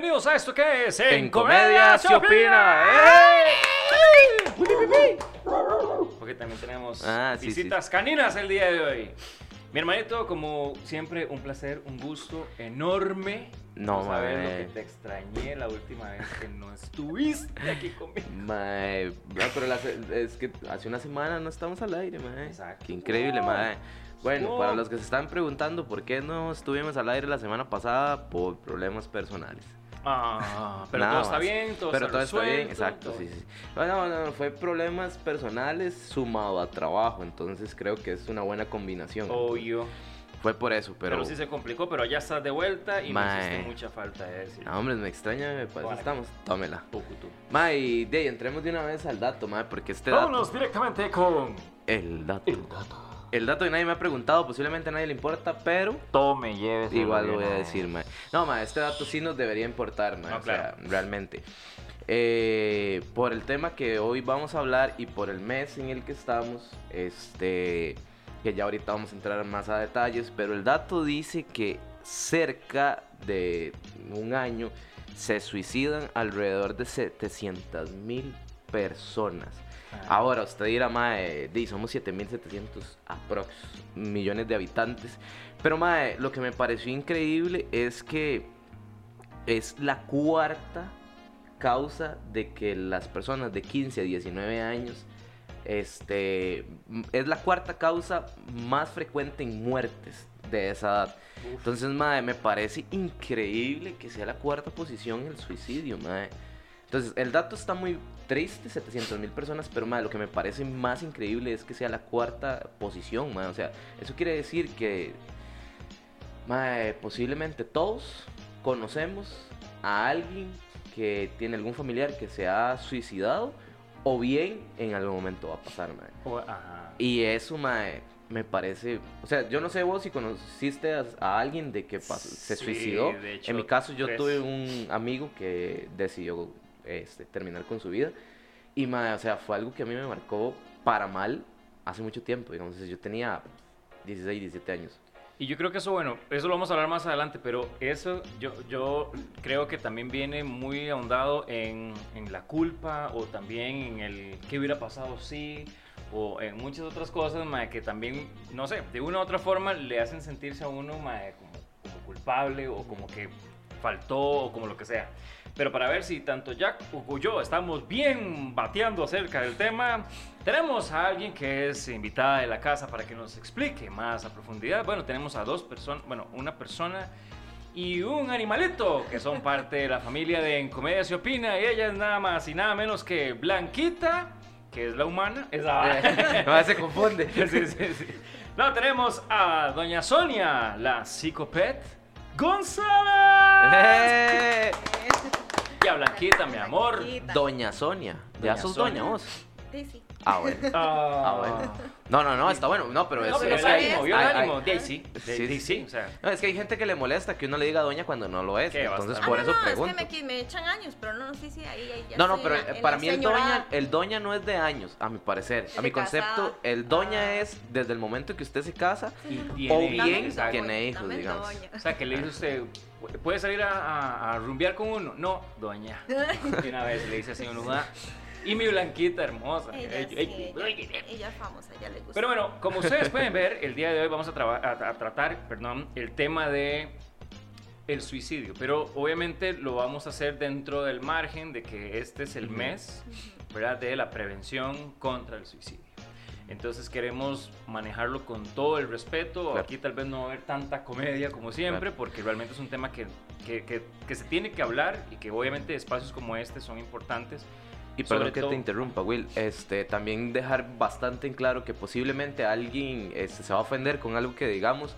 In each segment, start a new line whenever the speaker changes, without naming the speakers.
bienvenidos a esto que es
En Comedia se opina. ¡Eh!
Porque también tenemos
Ah, sí,
visitas caninas el día de hoy. Mi hermanito, como siempre, un placer, un gusto enorme.
No, mae.
lo que te extrañé la última vez que no estuviste aquí conmigo.
Mae, bro, pero la se- es que hace una semana no estamos al aire, mae.
Exacto.
Qué increíble, mae. Bueno,
No.
para los que se están preguntando por qué no estuvimos al aire la semana pasada, por problemas personales.
Ah, pero
Nada
todo está bien, todo
Pero
está
todo está bien, exacto,
todo-
sí, sí. Bueno, no, no, fue problemas personales sumado a trabajo, entonces creo que es una buena combinación.
Obvio.
Fue por eso,
Pero,
pero...
sí se complicó, pero ya estás de vuelta y me hiciste mucha falta de decir.
No, hombre, me extraña, pues
Bueno.
estamos. Tómela.
Poco tú.
Mae, y de ahí, entremos de una vez al dato, mae, porque este
Vámonos
dato...
directamente con
El dato.
el dato.
El dato que nadie me ha preguntado, posiblemente a nadie le importa, pero
Tome, lleves.
igual lo voy a decir, mae. No, mae, este dato sí nos debería importar, mae.
No,
o sea, realmente. Eh, por el tema que hoy vamos a hablar y por el mes en el que estamos, este, que ya ahorita vamos a entrar más a detalles, pero el dato dice que cerca de un año se suicidan alrededor de 700 mil personas. Ahora, usted dirá, mae, di, somos 7700 aprox millones de habitantes. Pero, mae, lo que me pareció increíble es que es la cuarta causa de que las personas de 15 a 19 años, este, es la cuarta causa más frecuente en muertes de esa edad. Entonces, mae, me parece increíble que sea la cuarta posición el suicidio, mae. Entonces, el dato está muy triste, 700 mil personas, pero mae, lo que me parece más increíble es que sea la cuarta posición, mae. O sea, eso quiere decir que mae, posiblemente todos conocemos a alguien que tiene algún familiar que se ha suicidado o bien en algún momento va a pasar.
O- ajá.
Y eso, mae, me parece... O sea, yo no sé vos si conociste a, a alguien de que pas- se
Sí,
suicidó.
de hecho,
en mi caso, yo
tres.
tuve un amigo que decidió este, terminar con su vida. Y, mae, o sea, fue algo que a mí me marcó para mal hace mucho tiempo. Digamos, yo tenía 16, 17 años.
Y yo creo que eso, bueno, eso lo vamos a hablar más adelante, pero eso yo, yo creo que también viene muy ahondado en, en la culpa o también en el qué hubiera pasado si o en muchas otras cosas mae, que también, no sé, de una u otra forma le hacen sentirse a uno mae, como, como culpable o como que faltó o como lo que sea. Pero para ver si tanto Jack o yo estamos bien bateando acerca del tema, tenemos a alguien que es invitada de la casa para que nos explique más a profundidad. Bueno, tenemos a dos personas, bueno, una persona y un animalito que son parte de la familia de En Comedia se opina y ella es nada más y nada menos que Blanquita, que es la humana, es la...
no, se confunde.
Sí, sí, sí. No, tenemos a doña Sonia, la psicopet González.
¡Eh!
Blanquita, mi amor.
Blanquita.
Doña Sonia. Ya sos doña vos.
Sí, sí.
Ah, bueno. Ah, bueno. No, no, no, está bueno. No, pero es,
No, pero
es
el
que hay-
ánimo, vio el
hay-
ánimo. De ahí sí, de-
Sí,
de ahí
sí,
sí,
sí.
o sea.
No, es que hay gente que le molesta que uno le diga doña cuando no lo es.
Qué
Entonces,
bastante.
por
Ah,
eso
no, no,
pregunto.
Es que me, me echan años, pero no, sí, sí, ahí, ahí ya
No, no, pero
en
eh,
en
para mí el doña, el doña no es de años, a mi parecer.
Es
A mi concepto,
casada.
el doña
Ah.
es desde el momento que usted se casa
Y
o
tiene-
bien
exacto.
tiene hijos,
Dame
digamos.
doña.
O sea, que le dice usted, ¿puede salir a, a, a rumbear con uno? No, doña. Y una vez le dice así a uno, "Ah". Y mi blanquita hermosa.
Ella, sí, ella, ella es famosa, ella le gusta.
Pero bueno, como ustedes pueden ver, el día de hoy vamos a, traba- a- a tratar perdón, el tema de el suicidio. Pero obviamente lo vamos a hacer dentro del margen de que este es el mes ¿verdad? de la prevención contra el suicidio. Entonces queremos manejarlo con todo el respeto.
Claro.
Aquí tal vez no va a haber tanta comedia como siempre,
Claro.
porque realmente es un tema que, que- que- que se tiene que hablar y que obviamente espacios como este son importantes.
Y perdón que
todo-
te interrumpa, Will. Este, también dejar bastante en claro que posiblemente alguien este, se va a ofender con algo que digamos,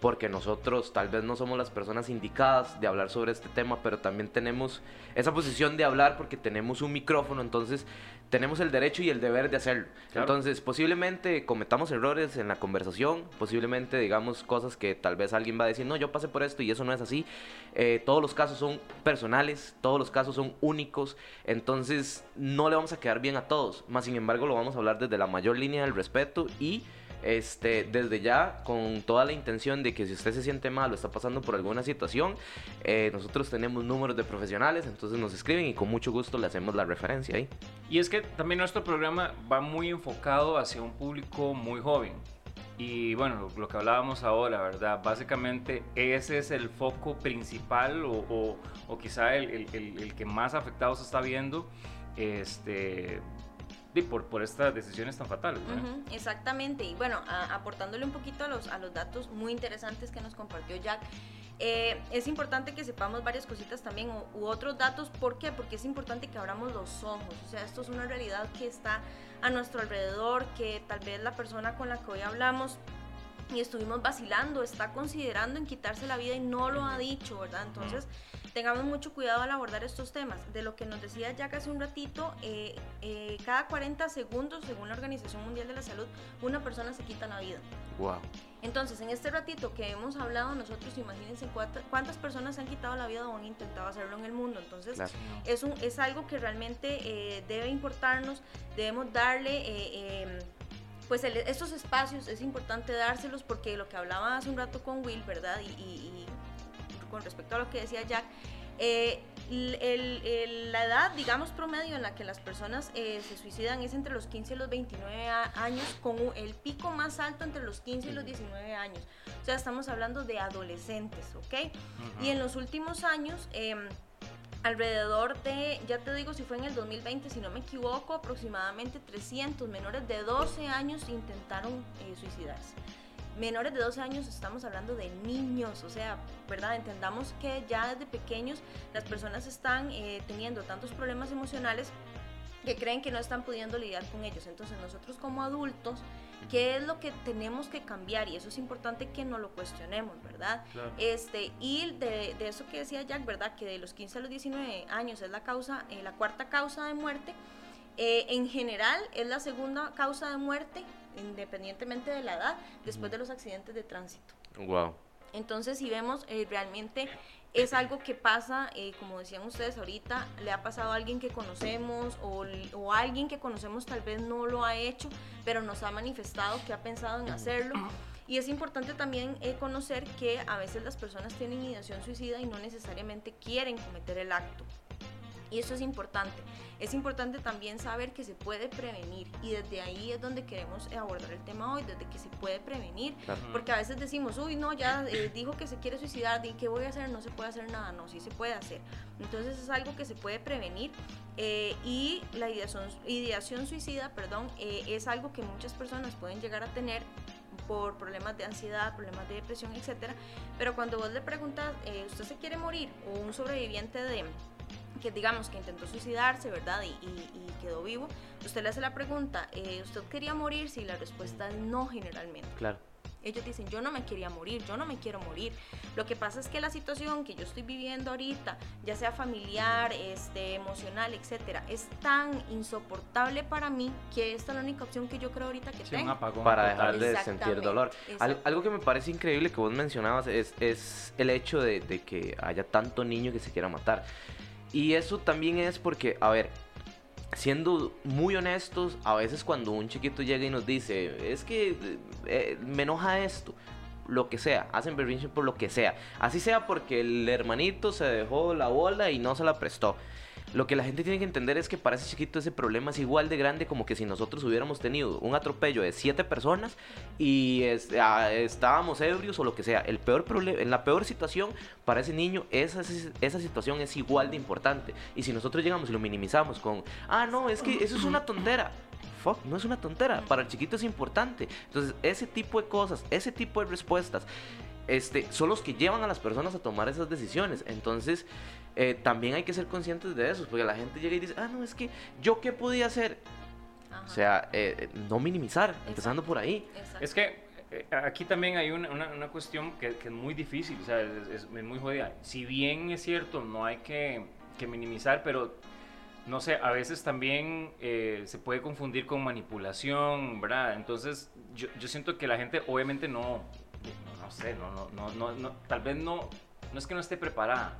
porque nosotros tal vez no somos las personas indicadas de hablar sobre este tema, pero también tenemos esa posición de hablar porque tenemos un micrófono, entonces tenemos el derecho y el deber de hacerlo.
Claro.
Entonces, posiblemente cometamos errores en la conversación, posiblemente digamos cosas que tal vez alguien va a decir, no, yo pasé por esto y eso no es así. Eh, todos los casos son personales, todos los casos son únicos, entonces no le vamos a quedar bien a todos, más sin embargo lo vamos a hablar desde la mayor línea del respeto y Este, desde ya, con toda la intención de que si usted se siente mal o está pasando por alguna situación, eh, nosotros tenemos números de profesionales, entonces nos escriben y con mucho gusto le hacemos la referencia ahí.
Y es que también nuestro programa va muy enfocado hacia un público muy joven. Y bueno, lo, que hablábamos ahora, ¿verdad? Básicamente ese es el foco principal o, o- o quizá el, el- el- el que más afectado se está viendo este, por, por estas decisiones tan fatales.
Ujú, exactamente, y bueno, a- aportándole un poquito a los, a los datos muy interesantes que nos compartió Jack, eh, es importante que sepamos varias cositas también u, u otros datos, ¿por qué? Porque es importante que abramos los ojos, o sea, esto es una realidad que está a nuestro alrededor, que tal vez la persona con la que hoy hablamos y estuvimos vacilando, está considerando en quitarse la vida y no lo ha dicho, ¿verdad? Entonces, tengamos mucho cuidado al abordar estos temas. De lo que nos decía Jack hace un ratito, eh, eh, cada 40 segundos, según la Organización Mundial de la Salud, una persona se quita la vida.
Wow.
Entonces, en este ratito que hemos hablado nosotros, imagínense cuánta- cuántas personas se han quitado la vida o han intentado hacerlo en el mundo. Entonces,
Claro.
es, un, es algo que realmente eh, debe importarnos, debemos darle, eh, eh, pues el- estos espacios es importante dárselos porque lo que hablaba hace un rato con Will, ¿verdad? Y- y con respecto a lo que decía Jack, eh, el- el- el- la edad, digamos, promedio en la que las personas eh, se suicidan es entre los 15 y los 29 a- años, con el pico más alto entre los 15 y los 19 años. O sea, estamos hablando de adolescentes, ¿ok? Y en los últimos años, em, alrededor de, ya te digo si fue en el 2020, si no me equivoco, aproximadamente 300 menores de 12 años intentaron eh, suicidarse. Menores de 12 años estamos hablando de niños, o sea, ¿verdad? Entendamos que ya desde pequeños las personas están eh, teniendo tantos problemas emocionales que creen que no están pudiendo lidiar con ellos. Entonces nosotros como adultos, ¿qué es lo que tenemos que cambiar? Y eso es importante que no lo cuestionemos, ¿verdad?
Claro.
Este, y de, de eso que decía Jack, ¿verdad? Que de los 15 a los 19 años es la causa, eh, la cuarta causa de muerte. Eh, en general es la segunda causa de muerte, independientemente de la edad, después de los accidentes de tránsito.
Wow.
Entonces, si vemos, eh, realmente es algo que pasa, eh, como decían ustedes ahorita, le ha pasado a alguien que conocemos o, alguien que conocemos tal vez no lo ha hecho, pero nos ha manifestado que ha pensado en hacerlo. Y es importante también eh, conocer que a veces las personas tienen ideación suicida y no necesariamente quieren cometer el acto. Y eso es importante. Es importante también saber que se puede prevenir y desde ahí es donde queremos abordar el tema hoy, desde que se puede prevenir.
Claro.
Porque a veces decimos, uy, no, ya eh, dijo que se quiere suicidar, ¿y qué voy a hacer? No se puede hacer nada, no, sí se puede hacer. Entonces es algo que se puede prevenir eh, y la ideación, ideación suicida, perdón, eh, es algo que muchas personas pueden llegar a tener por problemas de ansiedad, problemas de depresión, etcétera. Pero cuando vos le preguntas, eh, ¿usted se quiere morir? O un sobreviviente de que digamos que intentó suicidarse, ¿verdad? Y, y- y quedó vivo. Usted le hace la pregunta, eh, ¿usted quería morir? Si la respuesta es no generalmente.
Claro.
Ellos dicen, yo no me quería morir, yo no me quiero morir. Lo que pasa es que la situación que yo estoy viviendo ahorita, ya sea familiar, este, emocional, etcétera, es tan insoportable para mí que esta es la única opción que yo creo ahorita que
Sí, un
tengo.
apagón
Para
total.
dejar de sentir dolor. Al- algo que me parece increíble que vos mencionabas es, es el hecho de, de que haya tanto niño que se quiera matar. Y eso también es porque, a ver, siendo muy honestos, a veces cuando un chiquito llega y nos dice, es que eh, me enoja esto, lo que sea, hacen berrinche por lo que sea. Así sea porque el hermanito se dejó la bola y no se la prestó. Lo que la gente tiene que entender es que para ese chiquito ese problema es igual de grande como que si nosotros hubiéramos tenido un atropello de siete personas y ah, estábamos ebrios o lo que sea. El peor problema, en la peor situación para ese niño esa, esa situación es igual de importante. Y si nosotros llegamos y lo minimizamos con, ah no, es que eso es una tontera. Fuck, no es una tontera. Para el chiquito es importante. Entonces ese tipo de cosas, ese tipo de respuestas, este, son los que llevan a las personas a tomar esas decisiones. Entonces, eh, también hay que ser conscientes de eso, porque la gente llega y dice, ah, no, es que yo qué podía hacer.
Ajá,
O sea, eh, eh, no minimizar, empezando por ahí.
exacto.
Es que eh, aquí también hay una, una- una cuestión que, que es muy difícil, o sea, es, es- es muy jodida. Si bien es cierto, no hay que, que minimizar, pero no sé, a veces también eh, se puede confundir con manipulación, ¿verdad? Entonces, yo, yo siento que la gente obviamente no, no, no sé, no, no, no, no, no- tal vez no, no es que no esté preparada,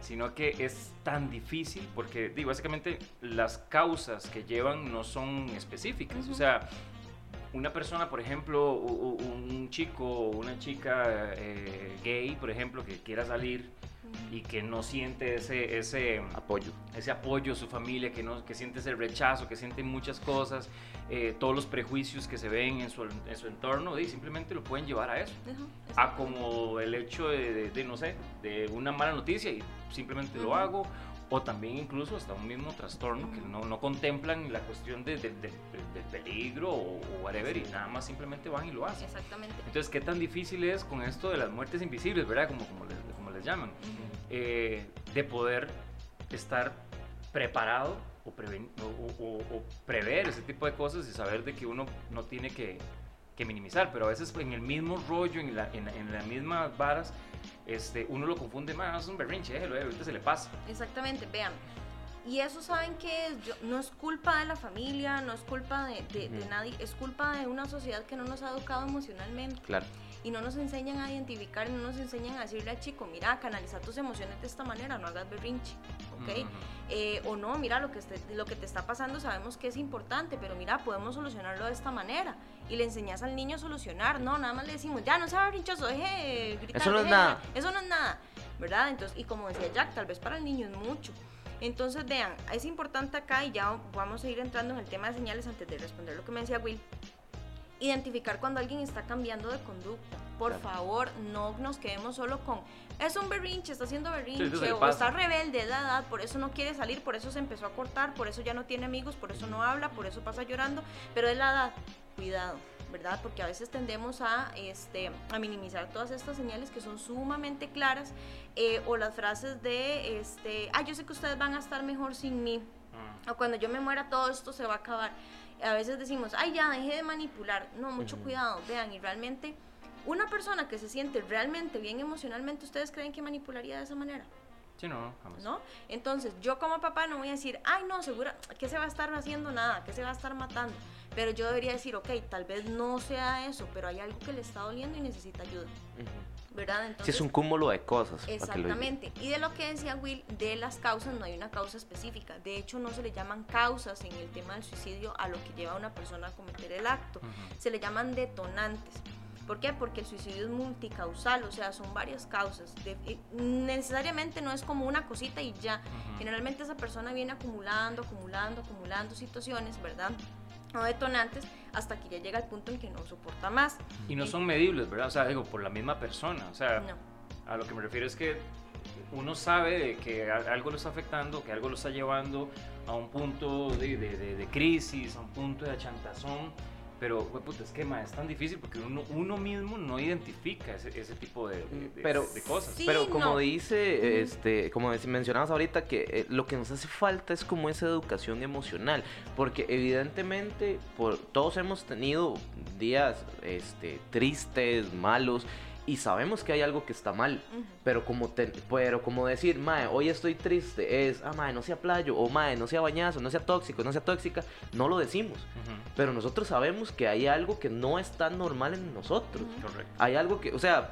sino que es tan difícil porque, digo, básicamente las causas que llevan no son específicas, o
Ujú.
sea, una persona, por ejemplo, un chico o una chica eh, gay, por ejemplo, que quiera salir y que no siente ese, ese
apoyo,
ese apoyo su familia, que, no, que siente ese rechazo, que siente muchas cosas, eh, todos los prejuicios que se ven en su, en su entorno, y simplemente lo pueden llevar a eso. a como el hecho de, de, no sé, de una mala noticia y simplemente lo hago, o también incluso hasta un mismo trastorno que no, no contemplan la cuestión de, de, del peligro o, whatever y nada más simplemente van y lo hacen.
Exactamente.
Entonces, ¿qué tan difícil es con esto de las muertes invisibles, verdad? Como, como, les, como les llaman, eh, de poder estar preparado o, o, prever ese tipo de cosas y saber de que uno no tiene que, que minimizar, pero a veces en el mismo rollo, en, la, en, en las mismas varas, este, uno lo confunde más, es un berrinche, déjelo, eh, ahorita se le pasa.
Exactamente, vean. Y eso saben que no es culpa de la familia, no es culpa de, de, nadie, es culpa de una sociedad que no nos ha educado emocionalmente.
Claro.
Y no nos enseñan a identificar, no nos enseñan a decirle al chico, mira, canaliza tus emociones de esta manera, no hagas berrinche, ¿ok? Eh, o no, mira, lo que, lo que te está pasando sabemos que es importante, pero mira, podemos solucionarlo de esta manera y le enseñas al niño a solucionar, no, nada más le decimos, ya no sea rinchoso, deje gritar.
Eso no es nada.
Eso no es nada, ¿verdad? Entonces, y como decía Jack, tal vez para el niño es mucho. Entonces, vean, es importante acá y ya vamos a ir entrando en el tema de señales antes de responder lo que me decía Will. Identificar cuando alguien está cambiando de conducta. Por favor, no nos quedemos solo con es un berrinche, está haciendo berrinche, o está rebelde de edad, por eso no quiere salir, por eso se empezó a cortar, por eso ya no tiene amigos, por eso no habla, por eso pasa llorando, pero es la edad, cuidado. ¿verdad? Porque a veces tendemos a, este, a minimizar todas estas señales que son sumamente claras eh, o las frases de, este, ah, yo sé que ustedes van a estar mejor sin mí, mm. o cuando yo me muera todo esto se va a acabar. A veces decimos, ay, ya, deje de manipular. No, mucho cuidado, vean, y realmente una persona que se siente realmente bien emocionalmente, ¿ustedes creen que manipularía de esa manera?
Sí, no, jamás.
¿No? Entonces, yo como papá no voy a decir, ay, no, segura, que se va a estar haciendo nada, que se va a estar matando. Pero yo debería decir, ok, tal vez no sea eso, pero hay algo que le está doliendo y necesita ayuda. ¿Verdad?
Entonces, sí, es un cúmulo de cosas.
Exactamente. Y de lo que decía Will, de las causas no hay una causa específica. De hecho, no se le llaman causas en el tema del suicidio a lo que lleva a una persona a cometer el acto. Se le llaman detonantes. ¿Por qué? Porque el suicidio es multicausal, o sea, son varias causas. Eh, necesariamente no es como una cosita y ya. Generalmente esa persona viene acumulando, acumulando, acumulando situaciones, ¿verdad? O detonantes hasta que ya llega al punto en que no soporta más.
Y no son medibles, ¿verdad? O sea, digo, por la misma persona. O sea, a lo que me refiero es que uno sabe que algo lo está afectando, que algo lo está llevando a un punto de, de, de crisis, a un punto de achantazón pero, puta, es que es tan difícil porque uno, uno mismo no identifica ese, ese tipo de, de, cosas.
pero como dice, este, como mencionabas ahorita, que eh, lo que nos hace falta es como esa educación emocional. Porque evidentemente por, todos hemos tenido días este, tristes, malos y sabemos que hay algo que está mal, pero como pero como decir, mae, hoy estoy triste, es, ah, mae, no sea playo, o mae, no sea bañazo, no sea tóxico, no sea tóxica, no lo decimos. Pero nosotros sabemos que hay algo que no está normal en nosotros. Hay algo que, o sea,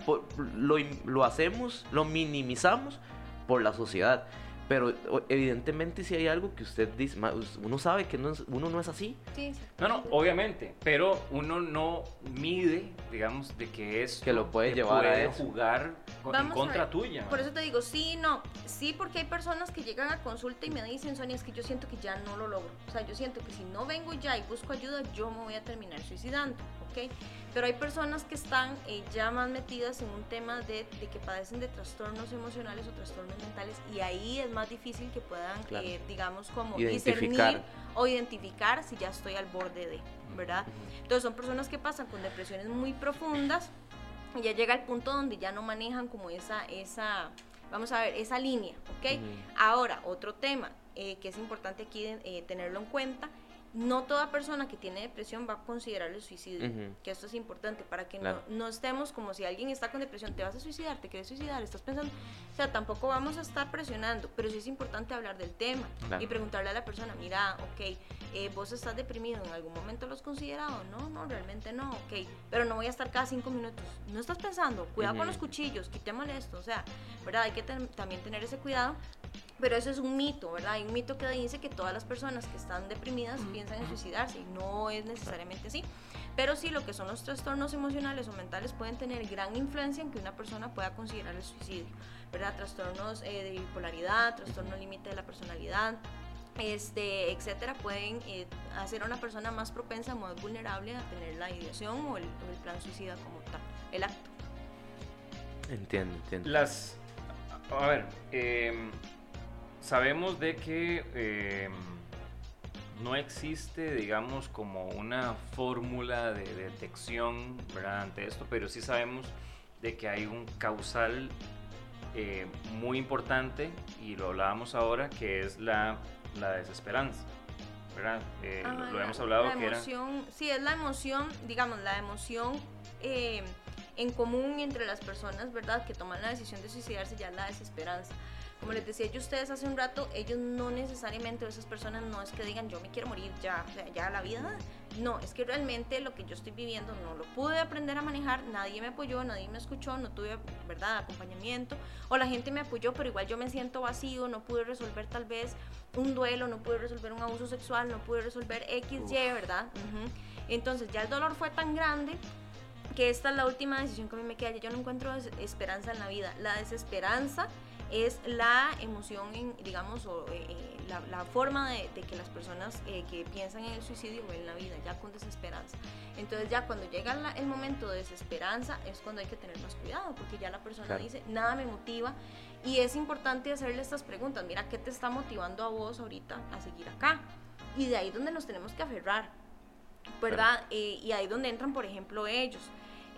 lo, lo hacemos, lo minimizamos por la sociedad. Pero evidentemente si hay algo que usted dice, uno sabe que no uno no es así.
Sí,
no, no, obviamente, pero uno no mide, digamos, de que es
que lo puede llevar a
jugar en contra tuya.
Por eso te digo, sí, no, sí, porque hay personas que llegan a consulta y me dicen, Sonia, es que yo siento que ya no lo logro. O sea, yo siento que si no vengo ya y busco ayuda, yo me voy a terminar suicidando, ¿ok? Pero hay personas que están eh, ya más metidas en un tema de, de, que padecen de trastornos emocionales o trastornos mentales y ahí es más difícil que puedan, eh, digamos, como discernir o identificar si ya estoy al borde de, ¿verdad? Entonces son personas que pasan con depresiones muy profundas y ya llega el punto donde ya no manejan como esa, esa vamos a ver, esa línea, ¿ok? Ahora, otro tema eh, que es importante aquí tenerlo en cuenta no toda persona que tiene depresión va a considerar el suicidio, que esto es importante para que no, no, estemos como si alguien está con depresión, te vas a suicidar, te quieres suicidar, estás pensando, o sea, tampoco vamos a estar presionando, pero sí es importante hablar del tema y preguntarle a la persona, mira, ok, eh, vos estás deprimido, ¿en algún momento lo has considerado? No, no, realmente no, ok, pero no voy a estar cada cinco minutos, no estás pensando, cuidado con los cuchillos, quitémosle esto, o sea, ¿verdad? Hay que también tener ese cuidado pero eso es un mito, ¿verdad? Hay un mito que dice que todas las personas que están deprimidas piensan en suicidarse y no es necesariamente así. Pero sí, lo que son los trastornos emocionales o mentales pueden tener gran influencia en que una persona pueda considerar el suicidio, ¿verdad? Trastornos eh, de bipolaridad, trastorno límite de la personalidad, este, etcétera, pueden eh, hacer a una persona más propensa, más vulnerable a tener la ideación o el, plan suicida como tal, el acto.
Entiendo, entiendo.
Las, a ver, em, sabemos de que em, no existe, digamos, como una fórmula de detección ¿verdad? ante esto, pero sí sabemos de que hay un causal eh, muy importante, y lo hablábamos ahora, que es la, la desesperanza. ¿verdad? Eh, lo, hemos hablado
la emoción, Sí, es la emoción, digamos, la emoción eh, en común entre las personas, ¿verdad? Que toman la decisión de suicidarse ya la desesperanza. Como les decía yo ustedes hace un rato, ellos no necesariamente, esas personas no es que digan yo me quiero morir ya, o sea, ya la vida. No, es que realmente lo que yo estoy viviendo no lo pude aprender a manejar, nadie me apoyó, nadie me escuchó, no tuve, ¿verdad?, acompañamiento. O la gente me apoyó, pero igual yo me siento vacío, no pude resolver tal vez un duelo, no pude resolver un abuso sexual, no pude resolver X, Y, ¿verdad? Entonces ya el dolor fue tan grande que esta es la última decisión que a mí me queda. Yo no encuentro esperanza en la vida. La desesperanza es la emoción, digamos, o eh, eh, la, forma de, que las personas eh, que piensan en el suicidio ven la vida, ya con desesperanza. Entonces ya cuando llega el momento de desesperanza es cuando hay que tener más cuidado, porque ya la persona dice, nada me motiva. Y es importante hacerle estas preguntas, mira, ¿qué te está motivando a vos ahorita a seguir acá? Y de ahí donde nos tenemos que aferrar, ¿verdad? y ahí donde entran, por ejemplo, ellos.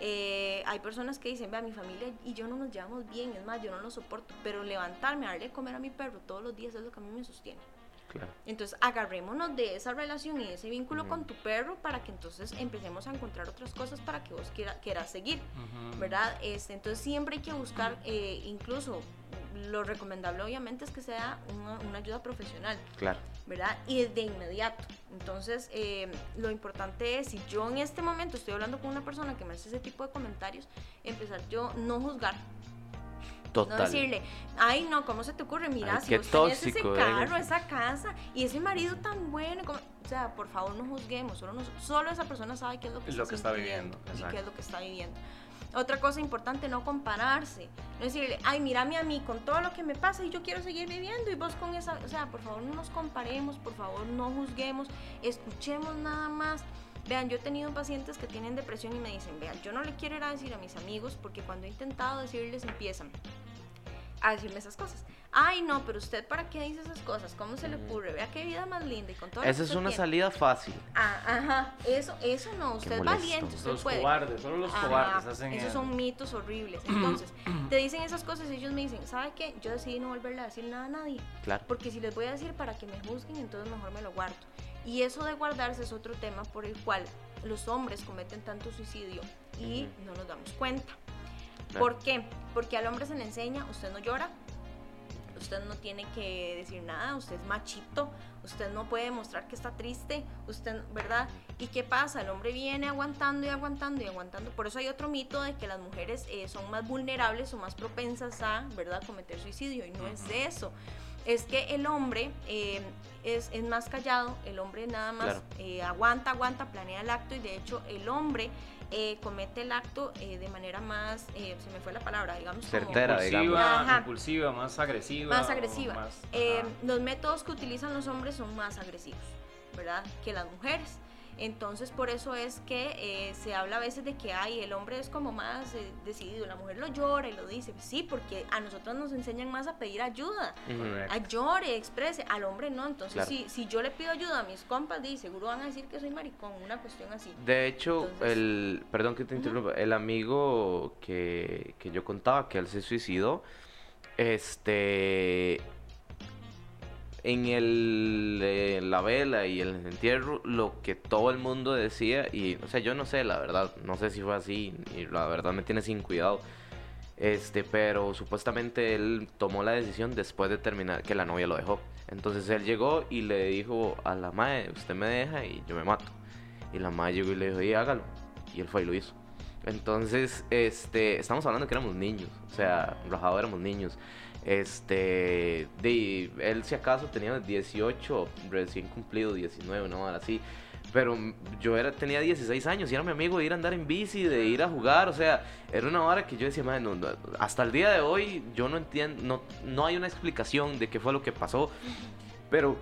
Eh, hay personas que dicen, vea, mi familia y yo no nos llevamos bien, es más, yo no lo soporto, pero levantarme darle a comer a mi perro todos los días es lo que a mí me sostiene. Entonces agarrémonos de esa relación y de ese vínculo con tu perro para que entonces empecemos a encontrar otras cosas para que vos quieras seguir, ¿verdad? Este, entonces siempre hay que buscar, eh, incluso lo recomendable obviamente es que sea una, ayuda profesional.
Claro.
¿Verdad? Y de inmediato. Entonces, eh, lo importante es, si yo en este momento estoy hablando con una persona que me hace ese tipo de comentarios, empezar yo no juzgar.
Total.
No decirle, ay no, ¿cómo se te ocurre? Mira, si vos tenés ese carro, esa casa y ese marido tan bueno, o sea, por favor no juzguemos, solo, solo esa persona sabe qué es lo que, está, viviendo y qué es lo que está viviendo. Otra cosa importante, no compararse. No decirle, ay, mírame a mí con todo lo que me pasa y yo quiero seguir viviendo y vos con esa... O sea, por favor no nos comparemos, por favor no juzguemos, escuchemos nada más. Vean, yo he tenido pacientes que tienen depresión y me dicen, vean, yo no le quiero ir a decir a mis amigos porque cuando he intentado decirles empiezan a decirme esas cosas. Ay, no, pero usted para qué dice esas cosas? ¿Cómo se le ocurre? Vea qué vida más linda y con todo
Esa es una salida fácil.
Ah, ajá, eso, eso no, usted es valiente, usted
los
puede.
Cobardes, solo los cobardes hacen
Esos son mitos horribles. Entonces, te dicen esas cosas y ellos me dicen, ¿sabe qué? Yo decidí no volverle a decir nada a nadie.
Claro.
Porque si les voy a decir para que me juzguen, entonces mejor me lo guardo. Y eso de guardarse es otro tema por el cual los hombres cometen tanto suicidio y no nos damos cuenta. ¿Por qué? Porque al hombre se le enseña, usted no llora, usted no tiene que decir nada, usted es machito, usted no puede mostrar que está triste, usted, ¿verdad? ¿Y qué pasa? El hombre viene aguantando y aguantando y aguantando. Por eso hay otro mito de que las mujeres eh, son más vulnerables o más propensas a, ¿verdad?, cometer suicidio. Y no es eso. Es que el hombre eh, es, es, más callado, el hombre nada más eh, aguanta, aguanta, planea el acto y de hecho el hombre eh, comete el acto eh, de manera más, eh, se me fue la palabra, digamos,
certera,
impulsiva, impulsiva, más agresiva.
Más agresiva. los métodos que utilizan los hombres son más agresivos, ¿verdad? Que las mujeres. Entonces, por eso es que eh, se habla a veces de que ay, el hombre es como más eh, decidido, la mujer lo llora y lo dice. Sí, porque a nosotros nos enseñan más a pedir ayuda, a llore, exprese. Al hombre no. Entonces, si, si yo le pido ayuda a mis compas, di, seguro van a decir que soy maricón, una cuestión así.
De hecho, el, perdón que te interrumpa, el amigo que, que yo contaba que él se suicidó, este en el, eh, la vela y el entierro lo que todo el mundo decía y o sea yo no sé la verdad no sé si fue así y la verdad me tiene sin cuidado. Este pero supuestamente él tomó la decisión después de terminar que la novia lo dejó. Entonces él llegó y le dijo a la madre usted me deja y yo me mato y la madre llegó y le dijo y hágalo y él fue y lo hizo. Entonces este estamos hablando que éramos niños o sea rajado éramos niños este, de, él si acaso tenía 18, recién cumplido 19, no, así. pero yo era, tenía 16 años y era mi amigo de ir a andar en bici, de ir a jugar, o sea, era una hora que yo decía, "Mae, no, no", hasta el día de hoy yo no entiendo, no, no hay una explicación de qué fue lo que pasó, pero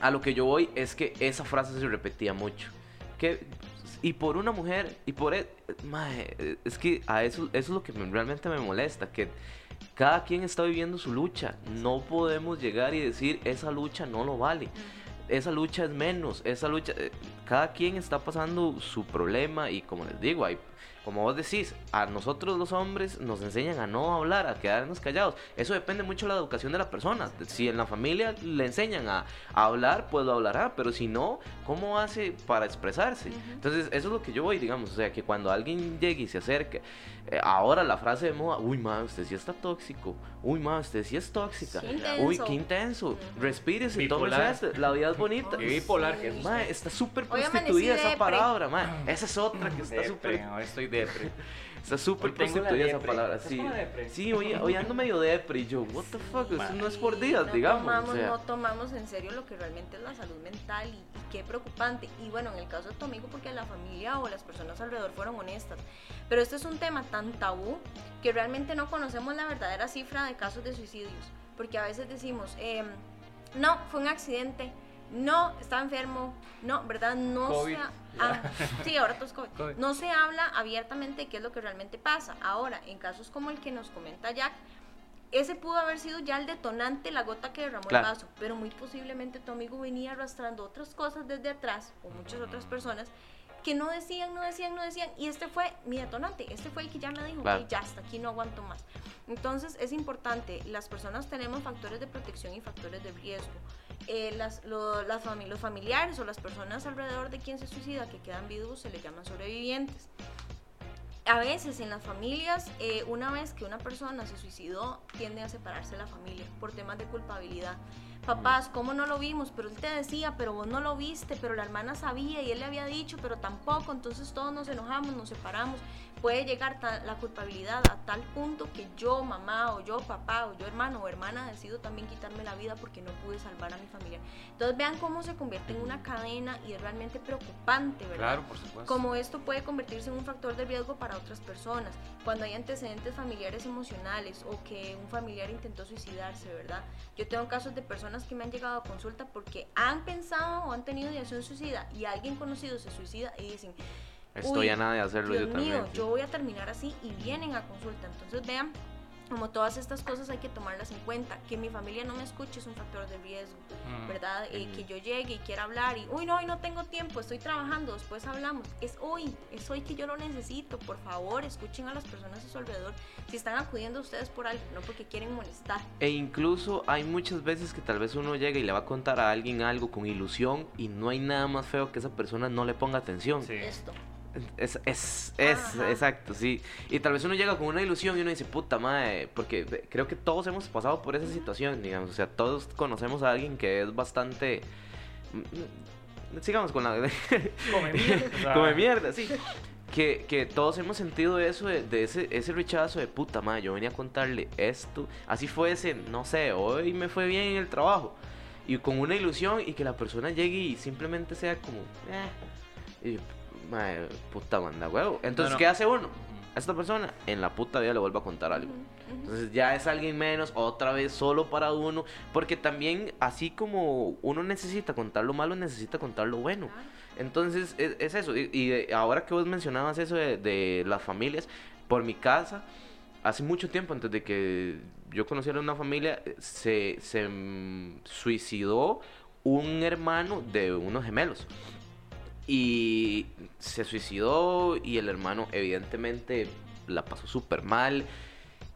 a lo que yo voy es que esa frase se repetía mucho. Que, y por una mujer, y por... e- mae, es que a eso, eso es lo que me- realmente me molesta, que cada quien está viviendo su lucha. No podemos llegar y decir, esa lucha no lo vale. Esa lucha es menos, esa lucha... eh, Cada quien está pasando su problema y como les digo, hay... Como vos decís, a nosotros los hombres nos enseñan a no hablar, a quedarnos callados. Eso depende mucho de la educación de la persona. Si en la familia le enseñan a, a hablar, pues lo hablará. Pero si no, ¿cómo hace para expresarse? Entonces, eso es lo que yo voy, digamos. O sea, que cuando alguien llegue y se acerque, eh, ahora la frase de moda, uy, ma, usted sí está tóxico. Uy, ma, usted sí es tóxica.
Qué
Uy,
intenso.
qué intenso. Respírese,
Bipolar.
tómese esto. La vida es bonita.
Qué bipolar que es
Ma, está súper prostituida esa palabra, ma. Esa es otra que está súper
estoy depre.
Está súper prostituida esa palabra.
¿Estás
Sí, sí hoy, hoy ando medio depre. Y yo, what the fuck, eso no es por días,
no
digamos.
Tomamos,
o sea,
No tomamos en serio lo que realmente es la salud mental y, y qué preocupante. Y bueno, en el caso de tu amigo, porque la familia o las personas alrededor fueron honestas. Pero este es un tema tan tabú que realmente no conocemos la verdadera cifra de casos de suicidios. Porque a veces decimos, em, no, fue un accidente. No, estaba enfermo. No, ¿verdad? No
COVID.
se ha- ah, sí, ahora todo es COVID.
COVID.
No se habla abiertamente de qué es lo que realmente pasa. Ahora, en casos como el que nos comenta Jack, ese pudo haber sido ya el detonante, la gota que derramó
Claro.
el vaso, pero muy posiblemente tu amigo venía arrastrando otras cosas desde atrás, o muchas otras personas, que no decían, no decían, no decían, y este fue mi detonante, este fue el que ya me dijo,
Claro.
"Ok, ya hasta aquí no aguanto más. Entonces es importante, las personas tenemos factores de protección y factores de riesgo. Eh, las, los familiares o las personas alrededor de quien se suicida que quedan vivos se les llaman sobrevivientes. A veces en las familias, eh, una vez que una persona se suicidó, tiende a separarse la familia por temas de culpabilidad. Papás, ¿cómo no lo vimos? Pero él te decía, pero vos no lo viste, pero la hermana sabía y él le había dicho, pero tampoco, entonces todos nos enojamos, nos separamos. Puede llegar la culpabilidad a tal punto que yo, mamá, o yo, papá, o yo, hermano o hermana, decido también quitarme la vida porque no pude salvar a mi familia. Entonces vean cómo se convierte en una cadena y es realmente preocupante, ¿verdad?
Claro, por supuesto.
Como esto puede convertirse en un factor de riesgo para otras personas, cuando hay antecedentes familiares emocionales o que un familiar intentó suicidarse, ¿verdad? Yo tengo casos de personas que me han llegado a consulta porque han pensado o han tenido ideación suicida y alguien conocido se suicida y dicen,
estoy a nada de hacerlo
Dios
yo también.
mío,
sí.
yo voy a terminar así y vienen a consulta. Entonces vean, como todas estas cosas hay que tomarlas en cuenta. Que mi familia no me escuche es un factor de riesgo,
Mm.
¿verdad? Eh, que yo llegue y quiera hablar y, uy, no, hoy no tengo tiempo, estoy trabajando, después hablamos. Es hoy, es hoy que yo lo necesito. Por favor, escuchen a las personas a su alrededor. Si están acudiendo a ustedes por algo, no porque quieren molestar.
E incluso hay muchas veces que tal vez uno llega y le va a contar a alguien algo con ilusión y no hay nada más feo que esa persona no le ponga atención.
Sí.
Esto.
Es, es, es,
Ajá.
exacto, sí. Y tal vez uno llega con una ilusión y uno dice, puta madre, porque creo que todos hemos pasado por esa situación, digamos. O sea, todos conocemos a alguien que es bastante... mm, Sigamos con la...
Come mierda.
Come mierda, sí. Que, que todos hemos sentido eso de, de ese, ese rechazo de puta madre. Yo venía a contarle esto. Así fuese, no sé, hoy me fue bien en el trabajo. Y con una ilusión y que la persona llegue y simplemente sea como. Eh. Y, madre, puta manda huevo. Entonces,
No, no.
¿qué hace uno? A esta persona en la puta vida le vuelve a contar algo. Entonces ya es alguien menos, otra vez solo para uno. Porque también, así como uno necesita contar lo malo, necesita contar lo bueno. Entonces, es, es eso. Y, y de- ahora que vos mencionabas eso de, de las familias, por mi casa, hace mucho tiempo, antes de que yo conociera una familia, eh, se, se mm, suicidó un hermano de unos gemelos. Y se suicidó y el hermano evidentemente la pasó súper mal.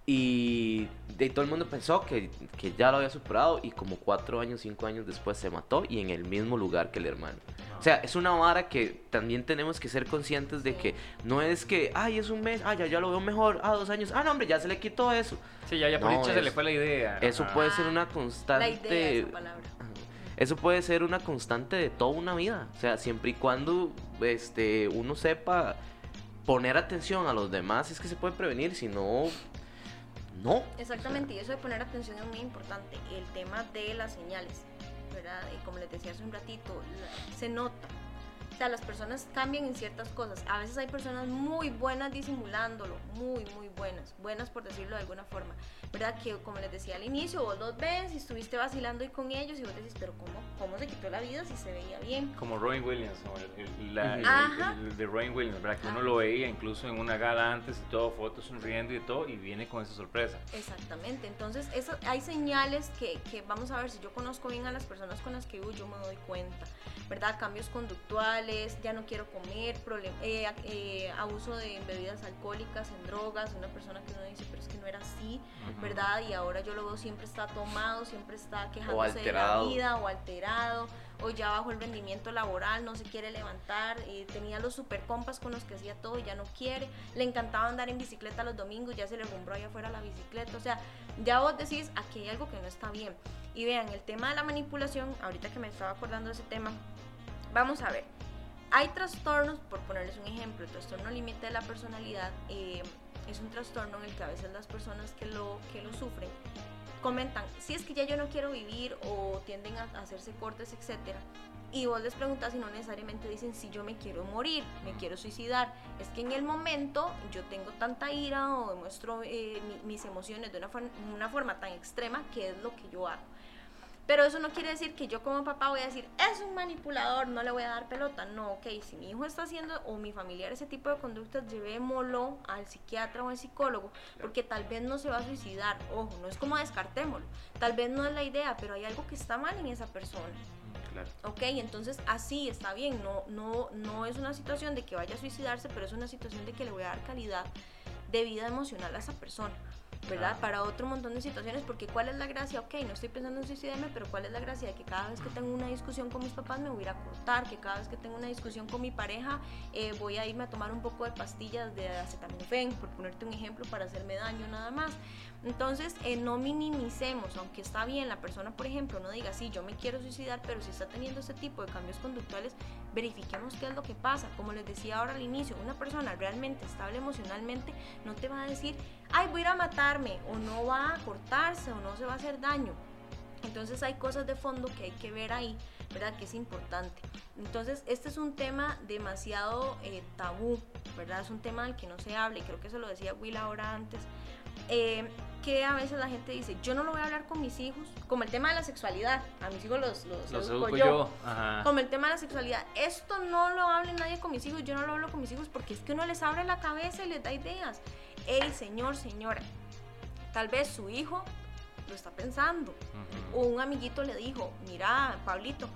Y de, todo el mundo pensó que, que ya lo había superado y como cuatro años, cinco años después se mató y en el mismo lugar que el hermano. O sea, es una vara que también tenemos que ser conscientes de que no es que, ay, es un mes, ay, ya, ya lo veo mejor, ah, dos años, ah, no, hombre, ya se le quitó eso.
Sí, ya, ya por
No,
dicha se le
es-
fue la idea.
Eso puede ser
Ah,
una
La
constante...
idea de esa palabra.
Eso puede ser una constante de toda una vida. O sea, siempre y cuando este, uno sepa poner atención a los demás, es que se puede prevenir. Si no, no.
Exactamente, y eso de poner atención es muy importante. El tema de las señales, ¿verdad? Y como les decía hace un ratito, se nota. O sea, las personas cambian en ciertas cosas. A veces hay personas muy buenas disimulándolo, muy, muy buenas, buenas por decirlo de alguna forma. ¿Verdad? Que como les decía al inicio, vos los ves y estuviste vacilando ahí con ellos y vos decís, pero ¿cómo, cómo se quitó la vida si se veía bien?
Como Robin Williams, ¿no? el, el- la- el- de Robin Williams, ¿verdad? Que uno lo veía incluso en una gala antes y todo, fotos sonriendo y todo, y viene con esa sorpresa.
Exactamente, entonces eso, hay señales que, que vamos a ver, si yo conozco bien a las personas con las que vivo, yo me doy cuenta, ¿verdad? Cambios conductuales, ya no quiero comer, eh, eh, abuso de bebidas alcohólicas, en drogas, una persona que uno dice, pero es que no era. ¿Verdad? Y ahora yo lo veo siempre está tomado, siempre está quejándose de la vida o alterado, o ya bajó el rendimiento laboral, no se quiere levantar, eh, tenía los super compas con los que hacía todo y ya no quiere, le encantaba andar en bicicleta los domingos, ya se le rumbró allá afuera la bicicleta, o sea, ya vos decís, aquí hay algo que no está bien. Y vean, el tema de la manipulación, ahorita que me estaba acordando de ese tema, vamos a ver, hay trastornos, por ponerles un ejemplo, el trastorno límite de la personalidad eh, es un trastorno en el que a veces las personas que lo, que lo sufren comentan, si es que ya yo no quiero vivir o tienden a hacerse cortes, etcétera. Y vos les preguntas y no necesariamente dicen si yo me quiero morir, me quiero suicidar. Es que en el momento yo tengo tanta ira o demuestro eh, mi- mis emociones de una, una forma tan extrema que es lo que yo hago. Pero eso no quiere decir que yo como papá voy a decir, es un manipulador, no le voy a dar pelota. No, ok, si mi hijo está haciendo o mi familiar ese tipo de conductas, llevémoslo al psiquiatra o al psicólogo, porque tal vez no se va a suicidar. Ojo, no es como descartémoslo. Tal vez no es la idea, pero hay algo que está mal en esa persona.
Claro.
Ok, entonces así está bien, no, no, no es una situación de que vaya a suicidarse, pero es una situación de que le voy a dar calidad de vida emocional a esa persona, ¿verdad? Para otro montón de situaciones, porque ¿cuál es la gracia? Ok, no estoy pensando en suicidarme, pero ¿cuál es la gracia de que cada vez que tengo una discusión con mis papás me voy a ir a cortar, que cada vez que tengo una discusión con mi pareja eh, voy a irme a tomar un poco de pastillas de acetaminofén, por ponerte un ejemplo, para hacerme daño nada más. Entonces, eh, no minimicemos, aunque está bien la persona, por ejemplo, no diga, sí, yo me quiero suicidar, pero si está teniendo ese tipo de cambios conductuales, verifiquemos qué es lo que pasa. Como les decía ahora al inicio, una persona realmente estable emocionalmente no te va a decir, ay, voy a ir a matarme, o no va a cortarse, o no se va a hacer daño. Entonces hay cosas de fondo que hay que ver ahí, ¿verdad? Que es importante. Entonces, este es un tema demasiado eh, tabú, ¿verdad? Es un tema del que no se habla, y creo que eso lo decía Will ahora antes. eh, que a veces la gente dice, yo no lo voy a hablar con mis hijos, como el tema de la sexualidad, a mis hijos los, los,
Los
educo
yo.
Como el tema de la sexualidad, esto no lo hable nadie con mis hijos, yo no lo hablo con mis hijos porque es que uno les abre la cabeza y les da ideas. Ey, señor, señora, tal vez su hijo lo está pensando. O un amiguito le dijo, mira, Pablito,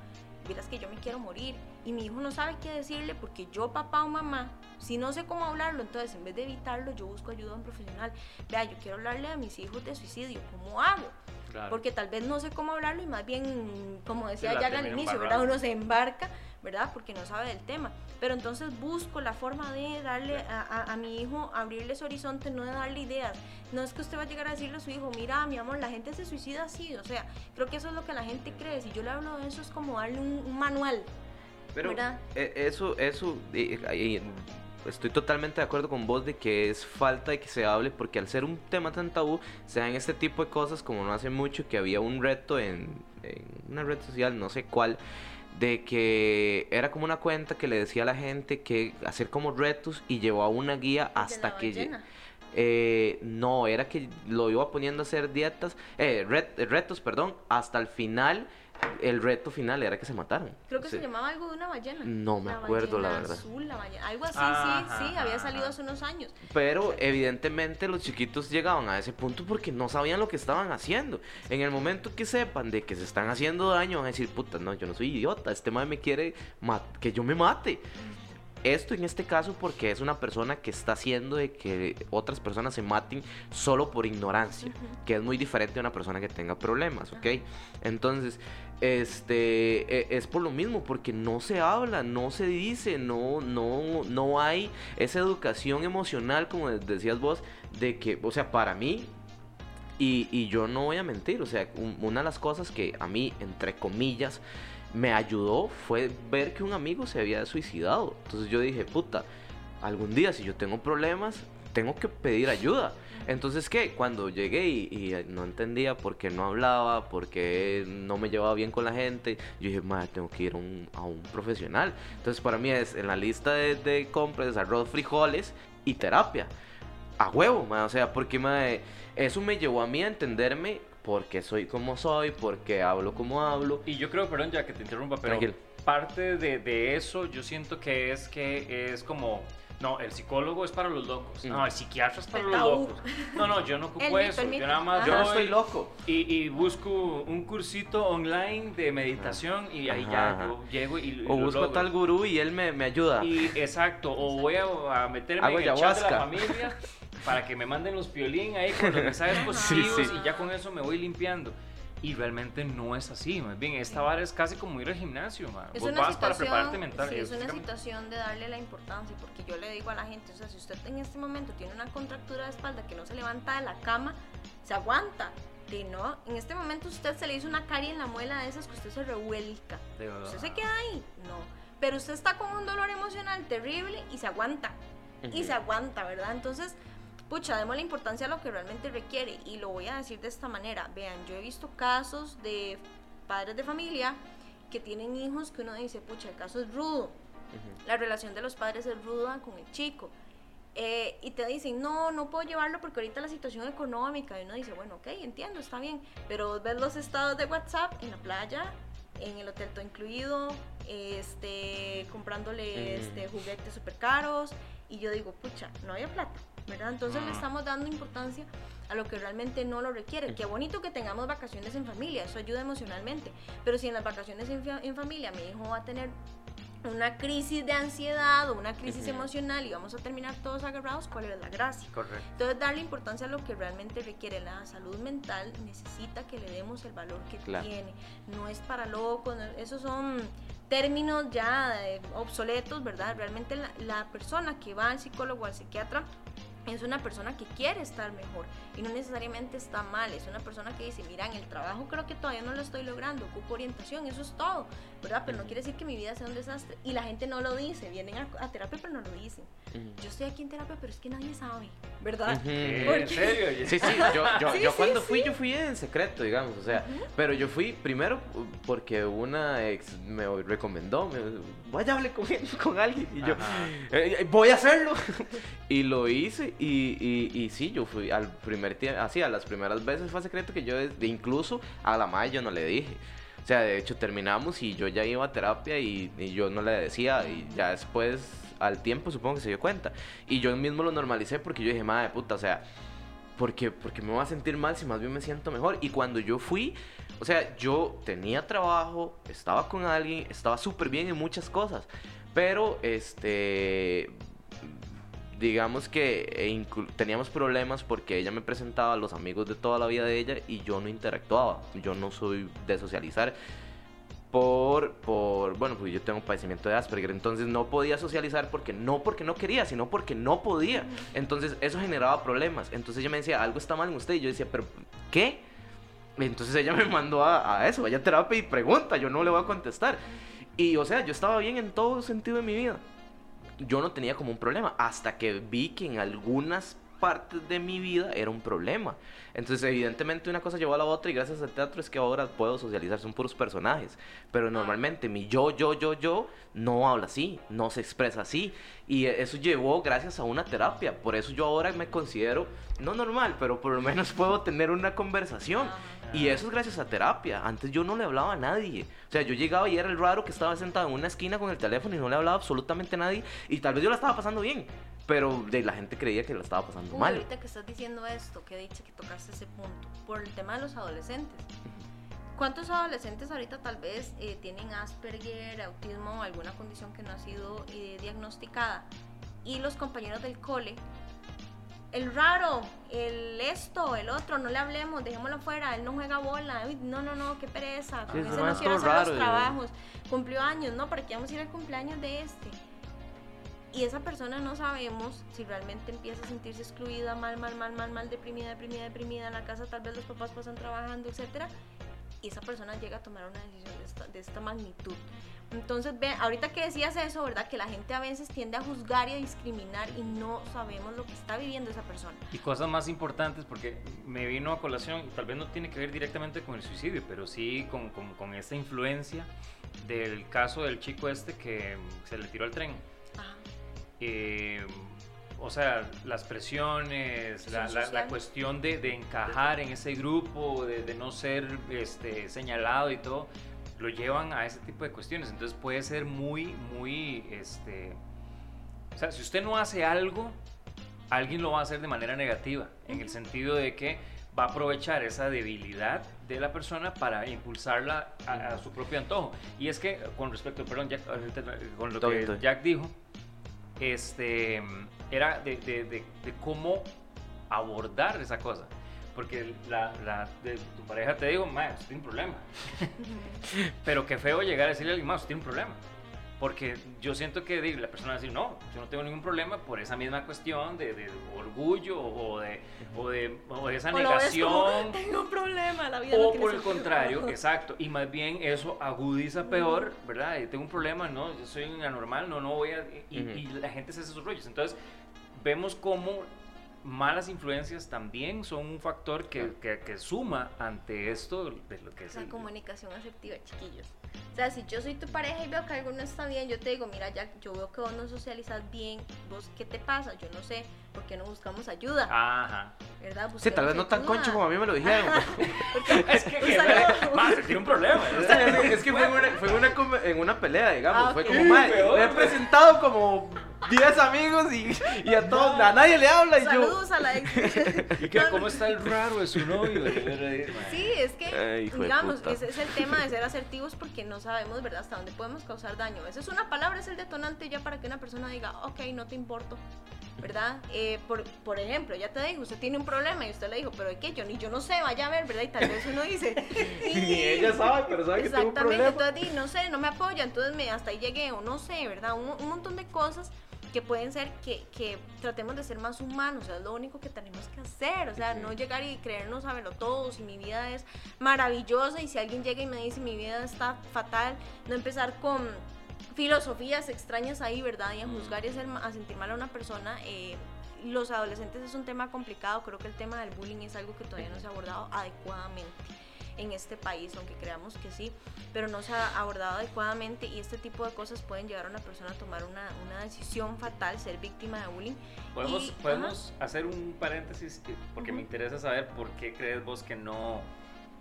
miras que yo me quiero morir. Y mi hijo no sabe qué decirle porque yo, papá o mamá, si no sé cómo hablarlo, entonces en vez de evitarlo, yo busco ayuda a un profesional. Vea, yo quiero hablarle a mis hijos de suicidio, ¿cómo hago?
Claro.
Porque tal vez no sé cómo hablarlo y más bien, como decía ya al inicio, ¿verdad? Uno se embarca, ¿verdad? Porque no sabe del tema. Pero entonces busco la forma de darle a, a- a mi hijo, abrirle ese horizonte, no de darle ideas. No es que usted va a llegar a decirle a su hijo, mira, mi amor, la gente se suicida así. O sea, creo que eso es lo que la gente cree. Si yo le hablo de eso, es como darle un, un manual.
Pero
¿Verdad?
eh, eso, eso, eh, eh, estoy totalmente de acuerdo con vos de que es falta de que se hable porque al ser un tema tan tabú, se dan este tipo de cosas como no hace mucho que había un reto en, en una red social, no sé cuál, de que era como una cuenta que le decía a la gente que hacer como retos y llevó a una guía hasta que... eh, no, era que lo iba poniendo a hacer dietas, eh, ret- eh, retos, perdón, hasta el final, el reto final era que se mataron.
Creo que
Sí.
se llamaba algo de una ballena.
No me acuerdo, la verdad.
Azul, la ballena, algo así,
Ajá,
sí, sí, había salido
ajá.
hace unos años.
Pero evidentemente los chiquitos llegaban a ese punto porque no sabían lo que estaban haciendo. En el momento que sepan de que se están haciendo daño, van a decir, puta, no, yo no soy idiota, este madre me quiere que yo me mate. Esto en este caso porque es una persona que está haciendo de que otras personas se maten solo por ignorancia, que es muy diferente a una persona que tenga problemas, ¿ok? Entonces, este, e- es por lo mismo, porque no se habla, no se dice, no, no, no hay esa educación emocional, como de- decías vos, de que, o sea, para mí, y, y yo no voy a mentir, o sea, un- una de las cosas que a mí, entre comillas, me ayudó fue ver que un amigo se había suicidado. Entonces yo dije, puta, algún día si yo tengo problemas, tengo que pedir ayuda. Entonces, ¿qué? Cuando llegué y, y no entendía por qué no hablaba, por qué no me llevaba bien con la gente, yo dije, madre, tengo que ir a un, a un profesional. Entonces, para mí es en la lista de, de compras, arroz, frijoles y terapia. A huevo, madre, o sea, porque madre, eso me llevó a mí a entenderme porque soy como soy, porque hablo como hablo.
Y yo creo, perdón, ya que te interrumpa, pero
Tranquilo.
parte de, de eso yo siento que es que es como... No, el psicólogo es para los locos.
Mm.
No, el psiquiatra es para
El
los
tabú.
locos. No, no, yo no ocupo eso.
mito.
Yo nada más
Ajá.
Yo no estoy loco.
y, y busco un cursito online de meditación y ahí
Ajá,
ya
ajá.
yo llego y, y
O
lo
busco
logro.
tal gurú y él me, me ayuda.
Y exacto, o voy a, a meterme
Hago
en el chat de la familia para que me manden los piolín ahí con los mensajes positivos
Sí, sí.
y ya con eso me voy limpiando. Y realmente no es así, más bien esta vara es casi como ir al gimnasio, man.
Es
Vos
una
vas
situación,
para prepararte mental.
sí, es una situación de darle la importancia, porque yo le digo a la gente, o sea, si usted en este momento tiene una contractura de espalda que no se levanta de la cama, se aguanta. De no, en este momento usted se le hizo una carie en la muela de esas que usted se revuelca.
De verdad.
Usted se queda ahí, no. Pero usted está con un dolor emocional terrible y se aguanta. Y se aguanta, ¿verdad? Entonces, pucha, demos la importancia a lo que realmente requiere. Y lo voy a decir de esta manera. Vean, yo he visto casos de padres de familia que tienen hijos que uno dice, pucha, el caso es rudo.
Ujú.
La relación de los padres es ruda con el chico. Eh, y te dicen, no, no puedo llevarlo porque ahorita la situación económica. Y uno dice, bueno, ok, entiendo, está bien. Pero ves los estados de WhatsApp en la playa, en el hotel todo incluido, este, comprándole este, juguetes súper caros. Y yo digo, pucha, no había plata, ¿verdad? Entonces le estamos dando importancia a lo que realmente no lo requiere. Qué bonito que tengamos vacaciones en familia, eso ayuda emocionalmente. Pero si en las vacaciones en, fa- en familia mi hijo va a tener una crisis de ansiedad o una crisis emocional y vamos a terminar todos agarrados, ¿cuál es la gracia?
Correcto.
Entonces, darle importancia a lo que realmente requiere la salud mental necesita que le demos el valor que
Claro.
tiene. No es para locos, no- esos son términos ya eh, obsoletos, ¿verdad? Realmente la, la persona que va al psicólogo o al psiquiatra es una persona que quiere estar mejor y no necesariamente está mal, es una persona que dice, mira, en el trabajo creo que todavía no lo estoy logrando, ocupo orientación, eso es todo, ¿verdad? Pero no quiere decir que mi vida sea un desastre y la gente no lo dice, vienen a, a terapia pero no lo dicen. Yo estoy aquí en terapia pero es que nadie sabe, ¿verdad?
Ujú.
Eh,
¿Por
¿En serio?
Sí, sí, yo, yo,
Sí,
yo
sí,
cuando
sí.
fui, yo fui en secreto, digamos, o sea, pero yo fui primero porque una ex me recomendó, me vaya hable con, con alguien, y yo. "Eh, eh, voy a hacerlo, y lo hice, y, y, y sí, yo fui al primer tiempo, así, a las primeras veces fue secreto que yo, de- incluso a la madre yo no le dije, o sea, de hecho terminamos y yo ya iba a terapia y, yo no le decía, y ya después, al tiempo, supongo que se dio cuenta, y yo mismo lo normalicé porque yo dije, madre puta, o sea, porque, porque me voy a sentir mal si más bien me siento mejor. Y cuando yo fui, o sea, yo tenía trabajo, estaba con alguien, estaba súper bien en muchas cosas, pero este, digamos que e inclu- teníamos problemas porque ella me presentaba a los amigos de toda la vida de ella y yo no interactuaba, yo no soy de socializar. Por, por, bueno, pues yo tengo padecimiento de Asperger, entonces no podía socializar porque no porque no quería, sino porque no podía. Entonces eso generaba problemas. Entonces ella me decía, algo está mal en usted. Y yo decía, pero ¿qué? Entonces ella me mandó a, a eso, vaya a terapia y pregunta, yo no le voy a contestar. Y o sea, yo estaba bien en todo sentido de mi vida. Yo no tenía como un problema hasta que vi que en algunas partes de mi vida era un problema. Entonces, evidentemente, una cosa llevó a la otra y gracias al teatro es que ahora puedo socializar, son puros personajes. Pero normalmente mi yo, yo, yo, yo no habla así, no se expresa así. Y eso llevó gracias a una terapia. Por eso yo ahora me considero, no normal, pero por lo menos puedo tener una conversación. Y eso es gracias a terapia. Antes yo no le hablaba a nadie. O sea, yo llegaba y era el raro que estaba sentado en una esquina con el teléfono y no le hablaba absolutamente a nadie. Y tal vez yo la estaba pasando bien. Pero de la gente creía que la estaba pasando
Uy,
mal.
ahorita que estás diciendo esto, que dicho que tocaste ese punto, por el tema de los adolescentes. ¿Cuántos adolescentes ahorita tal vez eh, tienen Asperger, autismo o alguna condición que no ha sido eh, diagnosticada? Y los compañeros del cole, el raro, el esto, el otro, no le hablemos, dejémoslo fuera, él no juega bola, uy, no, no, no, qué pereza,
Sí,
con
ese
ese no quiero hacer
raro,
los trabajos, cumplió años, no, ¿para qué vamos a ir al cumpleaños de este? y esa persona no sabemos si realmente empieza a sentirse excluida, mal, mal, mal, mal, mal, deprimida, deprimida, deprimida, en la casa tal vez los papás pasan trabajando, etcétera, y esa persona llega a tomar una decisión de esta, de esta magnitud. Entonces, ve, ahorita que decías eso, ¿verdad? Que la gente a veces tiende a juzgar y a discriminar y no sabemos lo que está viviendo esa persona.
Y cosas más importantes, porque me vino a colación, tal vez no tiene que ver directamente con el suicidio, pero sí con, con, con esta influencia del caso del chico este que se le tiró al tren. Eh, o sea, las presiones, la, la, la, cuestión de, de, encajar en ese grupo, de, de, no ser este, señalado y todo, lo llevan a ese tipo de cuestiones. Entonces puede ser muy, muy, este... O sea, si usted no hace algo, alguien lo va a hacer de manera negativa, en el sentido de que va a aprovechar esa debilidad de la persona para impulsarla a, a su propio antojo. Y es que, con respecto, perdón, Jack, con lo que Jack dijo, este, era de, de, de, de cómo abordar esa cosa. Porque la, la de tu pareja te digo, ma, usted tiene un problema. Pero qué feo llegar a decirle a alguien, usted tiene un problema. Porque yo siento que la persona va a decir, no, yo no tengo ningún problema por esa misma cuestión de, de orgullo o de, o de, o de esa
o
negación.
Como, tengo un problema, la vida
O
no
por el contrario, exacto. Y más bien eso agudiza peor, ¿verdad? Y tengo un problema, no, yo soy un anormal, no, no voy a... Y, uh -huh. y la gente se hace sus rollos. Entonces, vemos cómo malas influencias también son un factor que, que, que, suma ante esto de lo que es
la
el...
comunicación afectiva, chiquillos. O sea, si yo soy tu pareja y veo que algo no está bien, yo te digo, mira, ya, yo veo que vos no socializas bien, vos, ¿qué te pasa? Yo no sé, ¿por qué no buscamos ayuda?
Ajá.
¿Verdad?
Busquemos sí, tal vez no tan concho como a mí me lo dijeron.
es que, que más, tiene un problema.
es que fue, en una, fue en, una, en una pelea, digamos. Ah, okay. Fue como, mal, le he presentado como 10 amigos y, y, a todos, a nadie le habla. Y
Saludos
yo...
a la ex.
¿Y que, cómo está el raro de su novio?
sí, es que, Ay, digamos, ese es el tema de ser asertivos porque no sabemos, ¿verdad?, hasta dónde podemos causar daño. A veces una palabra es el detonante ya para que una persona diga, ok, no te importo, ¿verdad? Eh, por, por ejemplo, ya te digo, usted tiene un problema y usted le dijo, pero ¿de qué? Yo ni yo no sé, vaya a ver, ¿verdad? Y tal vez uno dice...
Y, ni ella sabe, pero sabe que tengo un problema.
Exactamente, entonces, no sé, no me apoya, entonces me, hasta ahí llegué, o no sé, ¿verdad? Un, un montón de cosas que pueden ser que, que, tratemos de ser más humanos, o sea, es lo único que tenemos que hacer, o sea, no llegar y creernos saberlo todo, si mi vida es maravillosa y si alguien llega y me dice mi vida está fatal, no empezar con filosofías extrañas ahí, ¿verdad? Y a juzgar y a, hacer, a sentir mal a una persona. Eh, los adolescentes es un tema complicado, creo que el tema del bullying es algo que todavía no se ha abordado adecuadamente en este país, aunque creamos que sí, pero no se ha abordado adecuadamente y este tipo de cosas pueden llevar a una persona a tomar una, una decisión fatal, ser víctima de bullying.
Podemos,
y,
podemos hacer un paréntesis porque uh -huh. me interesa saber por qué crees vos que no,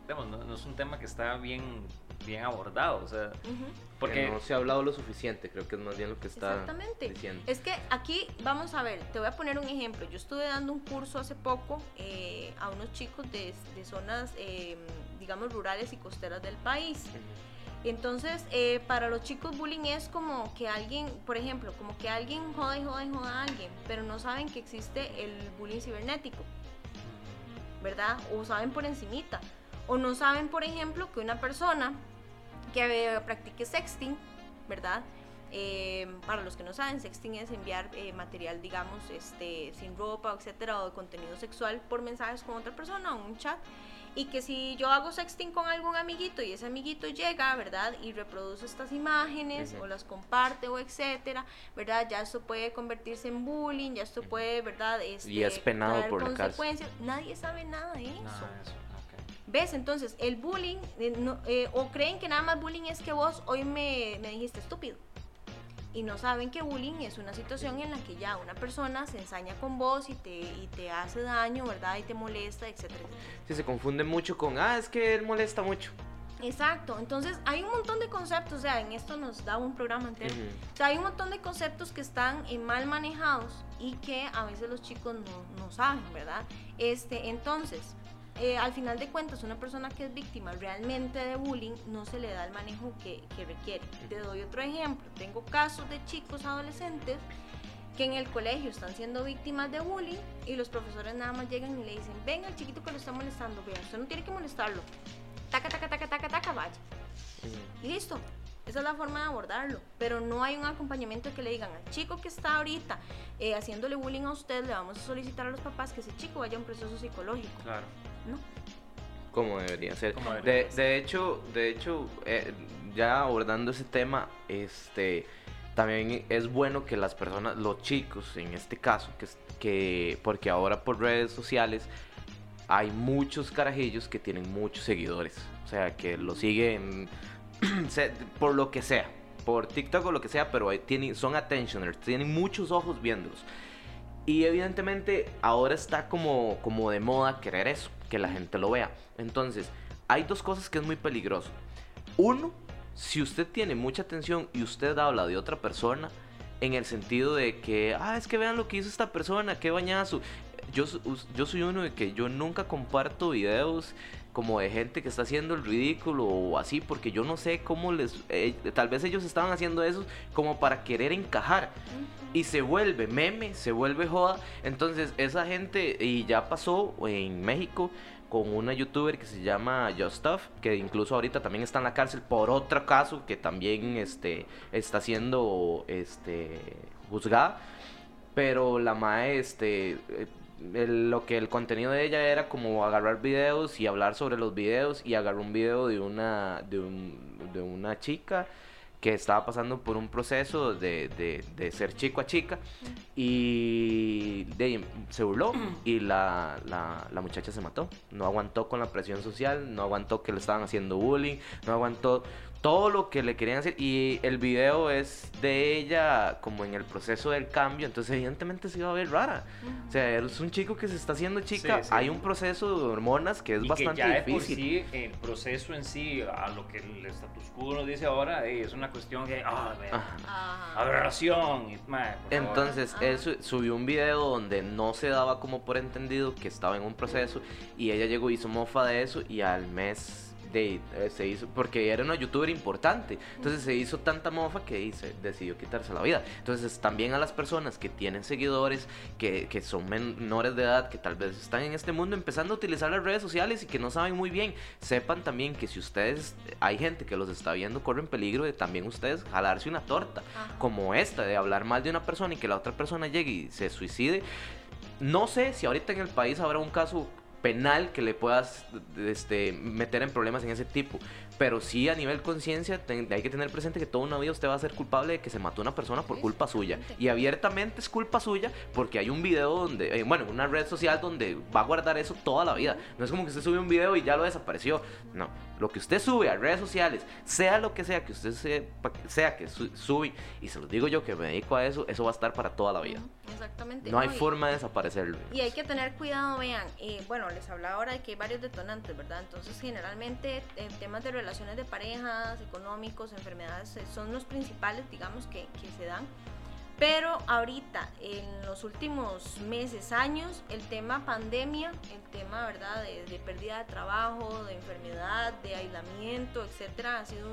digamos, no, no, es un tema que está bien, bien abordado, o sea, uh
-huh. porque que no se ha hablado lo suficiente, creo que es más bien lo que está
Exactamente.
diciendo.
Es que aquí, vamos a ver, te voy a poner un ejemplo, yo estuve dando un curso hace poco eh, a unos chicos de, de zonas... Eh, digamos, rurales y costeras del país. Entonces, eh, para los chicos bullying es como que alguien, por ejemplo, como que alguien joda y joda y joda a alguien, pero no saben que existe el bullying cibernético, ¿verdad? O saben por encimita. O no saben, por ejemplo, que una persona que practique sexting, ¿verdad? Eh, para los que no saben, sexting es enviar eh, material, digamos, este, sin ropa, etcétera, o de contenido sexual por mensajes con otra persona o un chat y que si yo hago sexting con algún amiguito y ese amiguito llega, ¿verdad? Y reproduce estas imágenes uh -huh. o las comparte o etcétera, ¿verdad? Ya esto puede convertirse en bullying, ya esto puede, ¿verdad? Este,
y es penado por
consecuencias. Nadie sabe nada de eso.
Nada de eso.
¿Ves? Entonces, el bullying, eh, no, eh, o creen que nada más bullying es que vos hoy me, me dijiste estúpido y no saben que bullying es una situación en la que ya una persona se ensaña con vos y te, y te hace daño, ¿verdad? Y te molesta, etcétera, etcétera.
Sí, se confunde mucho con, ah, es que él molesta mucho.
Exacto, entonces hay un montón de conceptos, o sea, en esto nos da un programa entero. Uh -huh. O sea, hay un montón de conceptos que están eh, mal manejados y que a veces los chicos no, no saben, ¿verdad? Este, entonces, eh, al final de cuentas, una persona que es víctima realmente de bullying no se le da el manejo que, que requiere. Te doy otro ejemplo. Tengo casos de chicos adolescentes que en el colegio están siendo víctimas de bullying y los profesores nada más llegan y le dicen, venga el chiquito que lo está molestando, vea, usted no tiene que molestarlo. Taca, taca, taca, taca, taca, vaya. Y listo. Esa es la forma de abordarlo. Pero no hay un acompañamiento que le digan al chico que está ahorita eh, haciéndole bullying a usted, le vamos a solicitar a los papás que ese chico vaya a un proceso psicológico.
Claro.
¿No?
Como debería ser.
Como debería
de, de, hecho, de hecho eh, ya abordando ese tema, este, también es bueno que las personas, los chicos en este caso, que, que porque ahora por redes sociales hay muchos carajillos que tienen muchos seguidores, o sea, que lo siguen por lo que sea, por TikTok o lo que sea, pero tienen, son attentioners, tienen muchos ojos viéndolos. Y evidentemente ahora está como, como de moda querer eso, que la gente lo vea. Entonces, hay dos cosas que es muy peligroso. Uno, si usted tiene mucha atención y usted habla de otra persona, en el sentido de que, ah, es que vean lo que hizo esta persona, qué bañazo. Yo, yo soy uno de que yo nunca comparto videos como de gente que está haciendo el ridículo o así, porque yo no sé cómo les... Eh, tal vez ellos estaban haciendo eso como para querer encajar. Y se vuelve meme, se vuelve joda. Entonces esa gente, y ya pasó en México, con una youtuber que se llama Stuff, que incluso ahorita también está en la cárcel por otro caso que también este, está siendo este, juzgada. Pero la mae, este, eh, lo que el contenido de ella era como agarrar videos y hablar sobre los videos y agarrar un video de una, de, de una chica que estaba pasando por un proceso de, de, ser chico a chica y se burló y la, la, la, muchacha se mató. No aguantó con la presión social, no aguantó que le estaban haciendo bullying, no aguantó todo lo que le querían hacer y el video es de ella como en el proceso del cambio, entonces evidentemente se iba a ver rara. O sea, es un chico que se está haciendo chica, hay un proceso de hormonas que es bastante
que ya
difícil.
sí, el proceso en sí, a lo que el status quo nos dice ahora, es una cuestión de ah, aberración.
entonces, él subió un video donde no se daba como por entendido que estaba en un proceso y ella llegó y hizo mofa de eso y al mes de, eh, se hizo, porque era una youtuber importante, entonces se hizo tanta mofa que se decidió quitarse la vida. Entonces también a las personas que tienen seguidores, que, que son menores de edad, que tal vez están en este mundo empezando a utilizar las redes sociales y que no saben muy bien, sepan también que si ustedes, hay gente que los está viendo, corren peligro de también ustedes jalarse una torta, como esta, de hablar mal de una persona y que la otra persona llegue y se suicide. No sé si ahorita en el país habrá un caso penal que le puedas este, meter en problemas en ese tipo. Pero sí a nivel conciencia hay que tener presente que toda una vida usted va a ser culpable de que se mató una persona por culpa suya. Y abiertamente es culpa suya porque hay un video donde, eh, bueno, una red social donde va a guardar eso toda la vida. No es como que usted sube un video y ya lo desapareció. No, lo que usted sube a redes sociales, sea lo que sea que usted sea, que sube, y se lo digo yo que me dedico a eso, eso va a estar para toda la vida.
Exactamente.
No, hay forma de desaparecerlo.
Y hay que tener cuidado, vean, eh, bueno, les hablaba ahora de que hay varios detonantes, ¿verdad? Entonces, generalmente en temas de relaciones de parejas, económicos, enfermedades, eh, son los principales, digamos, que, que se dan. Pero ahorita, en los últimos meses, años, el tema pandemia, el tema, ¿verdad?, de, pérdida de trabajo, de enfermedad, de aislamiento, etcétera, ha, sido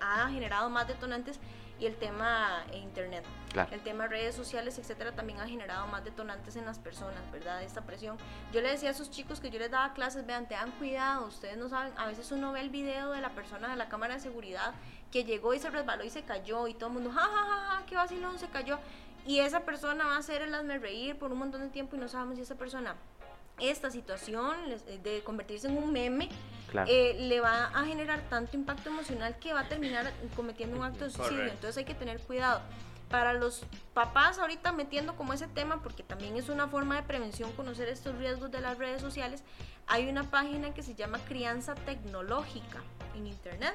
ha, generado más detonantes y el tema internet, el tema redes sociales, etcétera, también ha generado más detonantes en las personas, ¿verdad? Esta presión. Yo le decía a esos chicos que yo les daba clases, vean, tengan cuidado, ustedes no saben, a veces uno ve el video de la persona de la cámara de seguridad que llegó y se resbaló y se cayó y todo el mundo, ja, ja, ja, ja, qué vacilón, se cayó. Y esa persona va a hacer el hazme reír por un montón de tiempo y no sabemos si esa persona esta situación eh, de convertirse en un meme eh, le va a generar tanto impacto emocional que va a terminar cometiendo un acto de suicidio. Entonces hay que tener cuidado. Para los papás ahorita metiendo como ese tema, porque también es una forma de prevención conocer estos riesgos de las redes sociales, hay una página que se llama Crianza Tecnológica en Internet.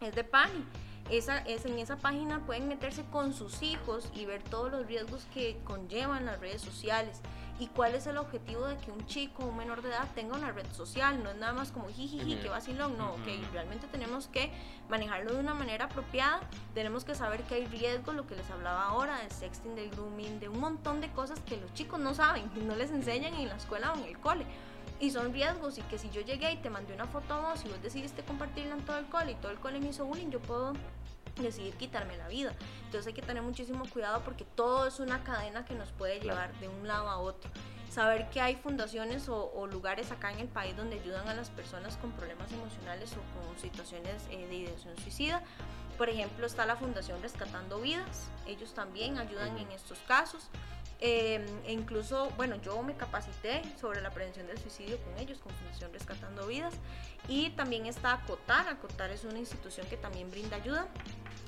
Es de PANI. Esa, es, en esa página pueden meterse con sus hijos y ver todos los riesgos que conllevan las redes sociales y cuál es el objetivo de que un chico o un menor de edad tenga una red social. No es nada más como jijiji, que vacilón, no, ok, realmente tenemos que manejarlo de una manera apropiada, tenemos que saber que hay riesgos, lo que les hablaba ahora, del sexting, del grooming, de un montón de cosas que los chicos no saben, no les enseñan en la escuela o en el cole. Y son riesgos y que si yo llegué y te mandé una foto a vos y vos decidiste compartirla en todo el cole y todo el cole me hizo bullying, yo puedo decidir quitarme la vida. Entonces hay que tener muchísimo cuidado porque todo es una cadena que nos puede llevar de un lado a otro. Saber que hay fundaciones o, lugares acá en el país donde ayudan a las personas con problemas emocionales o con situaciones eh, de ideación suicida. Por ejemplo, está la Fundación Rescatando Vidas. Ellos también ayudan en estos casos. Eh, e incluso, bueno, yo me capacité sobre la prevención del suicidio con ellos, con Fundación Rescatando Vidas. Y también está ACOTAR. ACOTAR es una institución que también brinda ayuda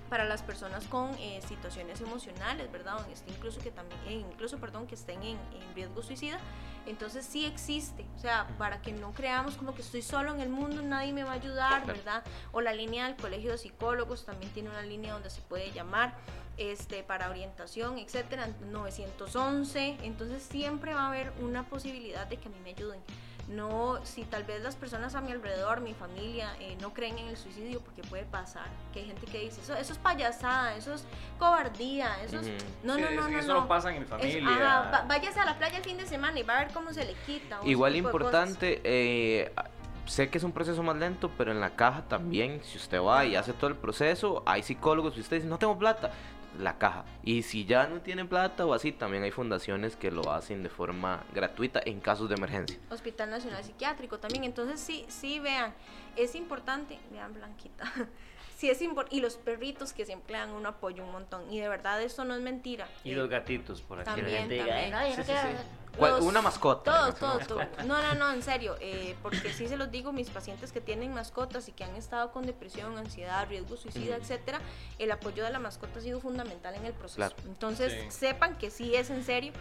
para las personas con eh, situaciones emocionales, ¿verdad? Este, incluso que también, eh, incluso, perdón, que estén en, en, riesgo suicida. Entonces sí existe, o sea, para que no creamos como que estoy solo en el mundo, nadie me va a ayudar, ¿verdad? O la línea del Colegio de Psicólogos también tiene una línea donde se puede llamar este, para orientación, etcétera, 911. Entonces siempre va a haber una posibilidad de que a mí me ayuden no, si tal vez las personas a mi alrededor, mi familia, eh, no creen en el suicidio, porque puede pasar, que hay gente que dice, eso, eso es payasada, eso es cobardía, eso es... No, no, no, no,
Eso no, pasa en mi familia.
váyase a la playa el fin de semana y va a ver cómo se le quita.
Igual importante, eh, sé que es un proceso más lento, pero en la caja también, si usted va y hace todo el proceso, hay psicólogos, si usted dice, no tengo plata, la caja. Y si ya no tienen plata o así, también hay fundaciones que lo hacen de forma gratuita en casos de emergencia.
Hospital Nacional Psiquiátrico también. Entonces sí, sí, vean, es importante, vean Blanquita, sí es y los perritos que se emplean un apoyo un montón. Y de verdad eso no es mentira.
Y los gatitos, por aquí.
También, también.
una mascota.
Todos, todos, No, no, no, en serio. Eh, porque sí se los digo, mis pacientes que tienen mascotas y que han estado con depresión, ansiedad, riesgo suicida, etcétera, el apoyo de la mascota ha sido fundamental en el proceso. Entonces, sepan que sí es en serio.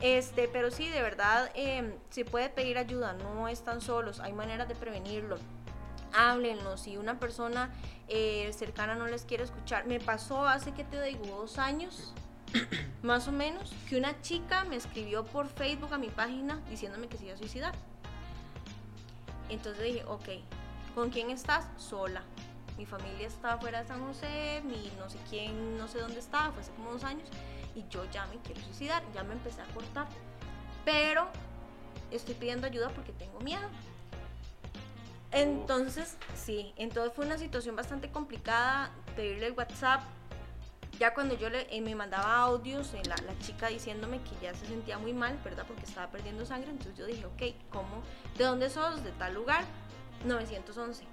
Este, pero sí, de verdad, eh, se puede pedir ayuda, no están solos, hay maneras de prevenirlo háblenlo. Si una persona eh, cercana no les quiere escuchar, me pasó hace que te digo dos años, más o menos, que una chica me escribió por Facebook a mi página diciéndome que se iba a suicidar. Entonces dije, ok, ¿con quién estás? Sola. Mi familia estaba fuera de San José, mi no sé quién, no sé dónde estaba, fue hace como dos años, y yo ya me quiero suicidar, ya me empecé a cortar. Pero estoy pidiendo ayuda porque tengo miedo. Entonces, sí, entonces fue una situación bastante complicada pedirle el WhatsApp. Ya cuando yo le, eh, me mandaba audios, eh, la, chica diciéndome que ya se sentía muy mal, ¿verdad? Porque estaba perdiendo sangre. Entonces yo dije, ok, ¿cómo? ¿De dónde sos? De tal lugar. 911.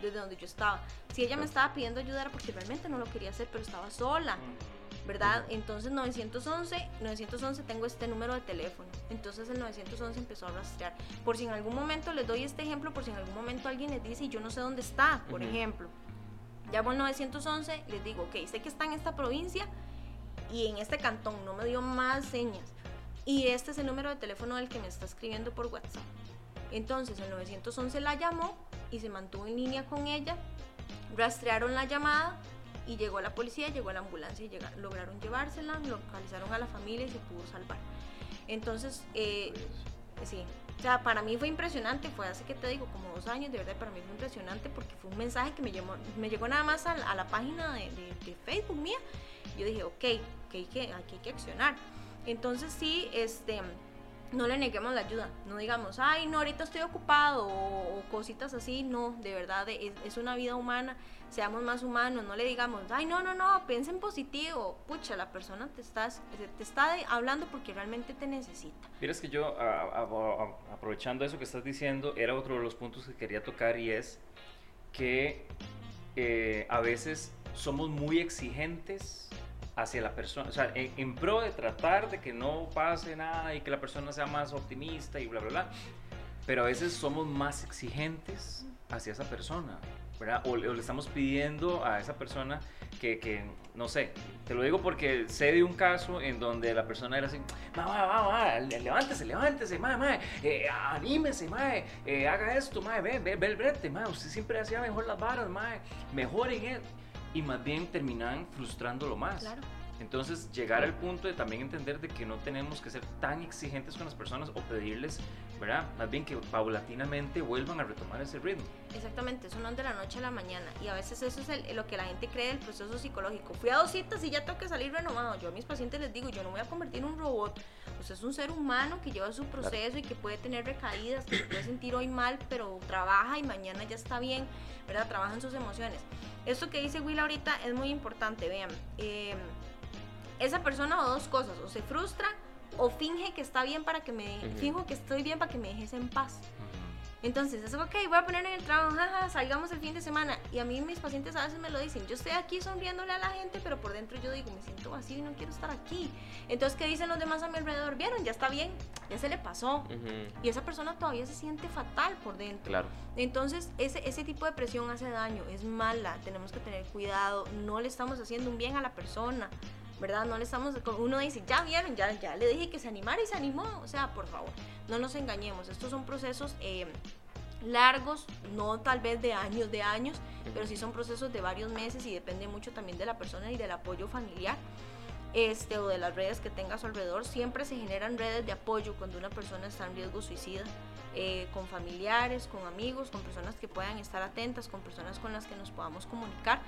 Desde donde yo estaba. Si ella me estaba pidiendo ayuda era porque realmente no lo quería hacer, pero estaba sola. ¿Verdad? Entonces 911, 911 tengo este número de teléfono. Entonces el 911 empezó a rastrear. Por si en algún momento les doy este ejemplo, por si en algún momento alguien les dice y yo no sé dónde está, por ejemplo. Llamo al 911, les digo, ok, sé que está en esta provincia y en este cantón, no me dio más señas. Y este es el número de teléfono del que me está escribiendo por WhatsApp. Entonces el 911 la llamó y se mantuvo en línea con ella. Rastrearon la llamada, y llegó la policía, llegó la ambulancia y lograron llevársela, localizaron a la familia y se pudo salvar. Entonces, eh, sí, o sea, para mí fue impresionante, fue hace que te digo, como dos años, de verdad para mí fue impresionante porque fue un mensaje que me, llamó, me llegó nada más a, la página de, Facebook mía. Yo dije, ok, hay que, aquí hay que accionar. Entonces sí, este no le neguemos la ayuda, no digamos, ay, no, ahorita estoy ocupado o, cositas así, no, de verdad es, una vida humana, seamos más humanos, no le digamos, ay, no, no, no, piensa en positivo, pucha, la persona te, estás, te está hablando porque realmente te necesita.
Mira, que yo, aprovechando eso que estás diciendo, era otro de los puntos que quería tocar y es que eh, a veces somos muy exigentes hacia la persona, o sea, en, pro de tratar de que no pase nada y que la persona sea más optimista y bla, bla, bla, pero a veces somos más exigentes hacia esa persona, ¿verdad? O, le estamos pidiendo a esa persona que, que, no sé, te lo digo porque sé de un caso en donde la persona era así, ma, ma, ma, levántese, levántese, ma, ma, eh, anímese, ma, eh, haga esto, ma, ve, ve, ve el brete, ma, usted siempre hacía mejor las varas, ma, mejoren él y más bien terminan frustrándolo más. Claro. Entonces, llegar al punto de también entender de que no tenemos que ser tan exigentes con las personas o pedirles, ¿verdad? Más bien que paulatinamente vuelvan a retomar ese ritmo.
Exactamente, eso no es de la noche a la mañana. Y a veces eso es lo que la gente cree del proceso psicológico. Fui a dos citas y ya tengo que salir renovado. Yo a mis pacientes les digo, yo no voy a convertir en un robot. Usted es un ser humano que lleva su proceso y que puede tener recaídas, que se puede sentir hoy mal, pero trabaja y mañana ya está bien, ¿verdad? Trabaja en sus emociones. Esto que dice Will ahorita es muy importante, vean. Eh, esa persona o dos cosas, o se frustra o finge que está bien para que me, finjo que estoy bien para que me dejes en paz. Entonces, es ok, voy a poner en el trabajo, jaja, salgamos el fin de semana. Y a mí mis pacientes a veces me lo dicen, yo estoy aquí sonriéndole a la gente, pero por dentro yo digo, me siento vacío y no quiero estar aquí. Entonces, ¿qué dicen los demás a mi alrededor? Vieron, ya está bien, ya se le pasó. Y esa persona todavía se siente fatal por dentro.
Claro.
Entonces, ese, ese tipo de presión hace daño, es mala, tenemos que tener cuidado, no le estamos haciendo un bien a la persona. ¿Verdad? No le estamos, uno dice, ya vieron, ya, ya le dije que se animara y se animó, o sea, por favor, no nos engañemos, estos son procesos eh, largos, no tal vez de años, de años, pero sí son procesos de varios meses y depende mucho también de la persona y del apoyo familiar. Este, o de las redes que tenga a su alrededor, siempre se generan redes de apoyo cuando una persona está en riesgo suicida, eh, con familiares, con amigos, con personas que puedan estar atentas, con personas con las que nos podamos comunicar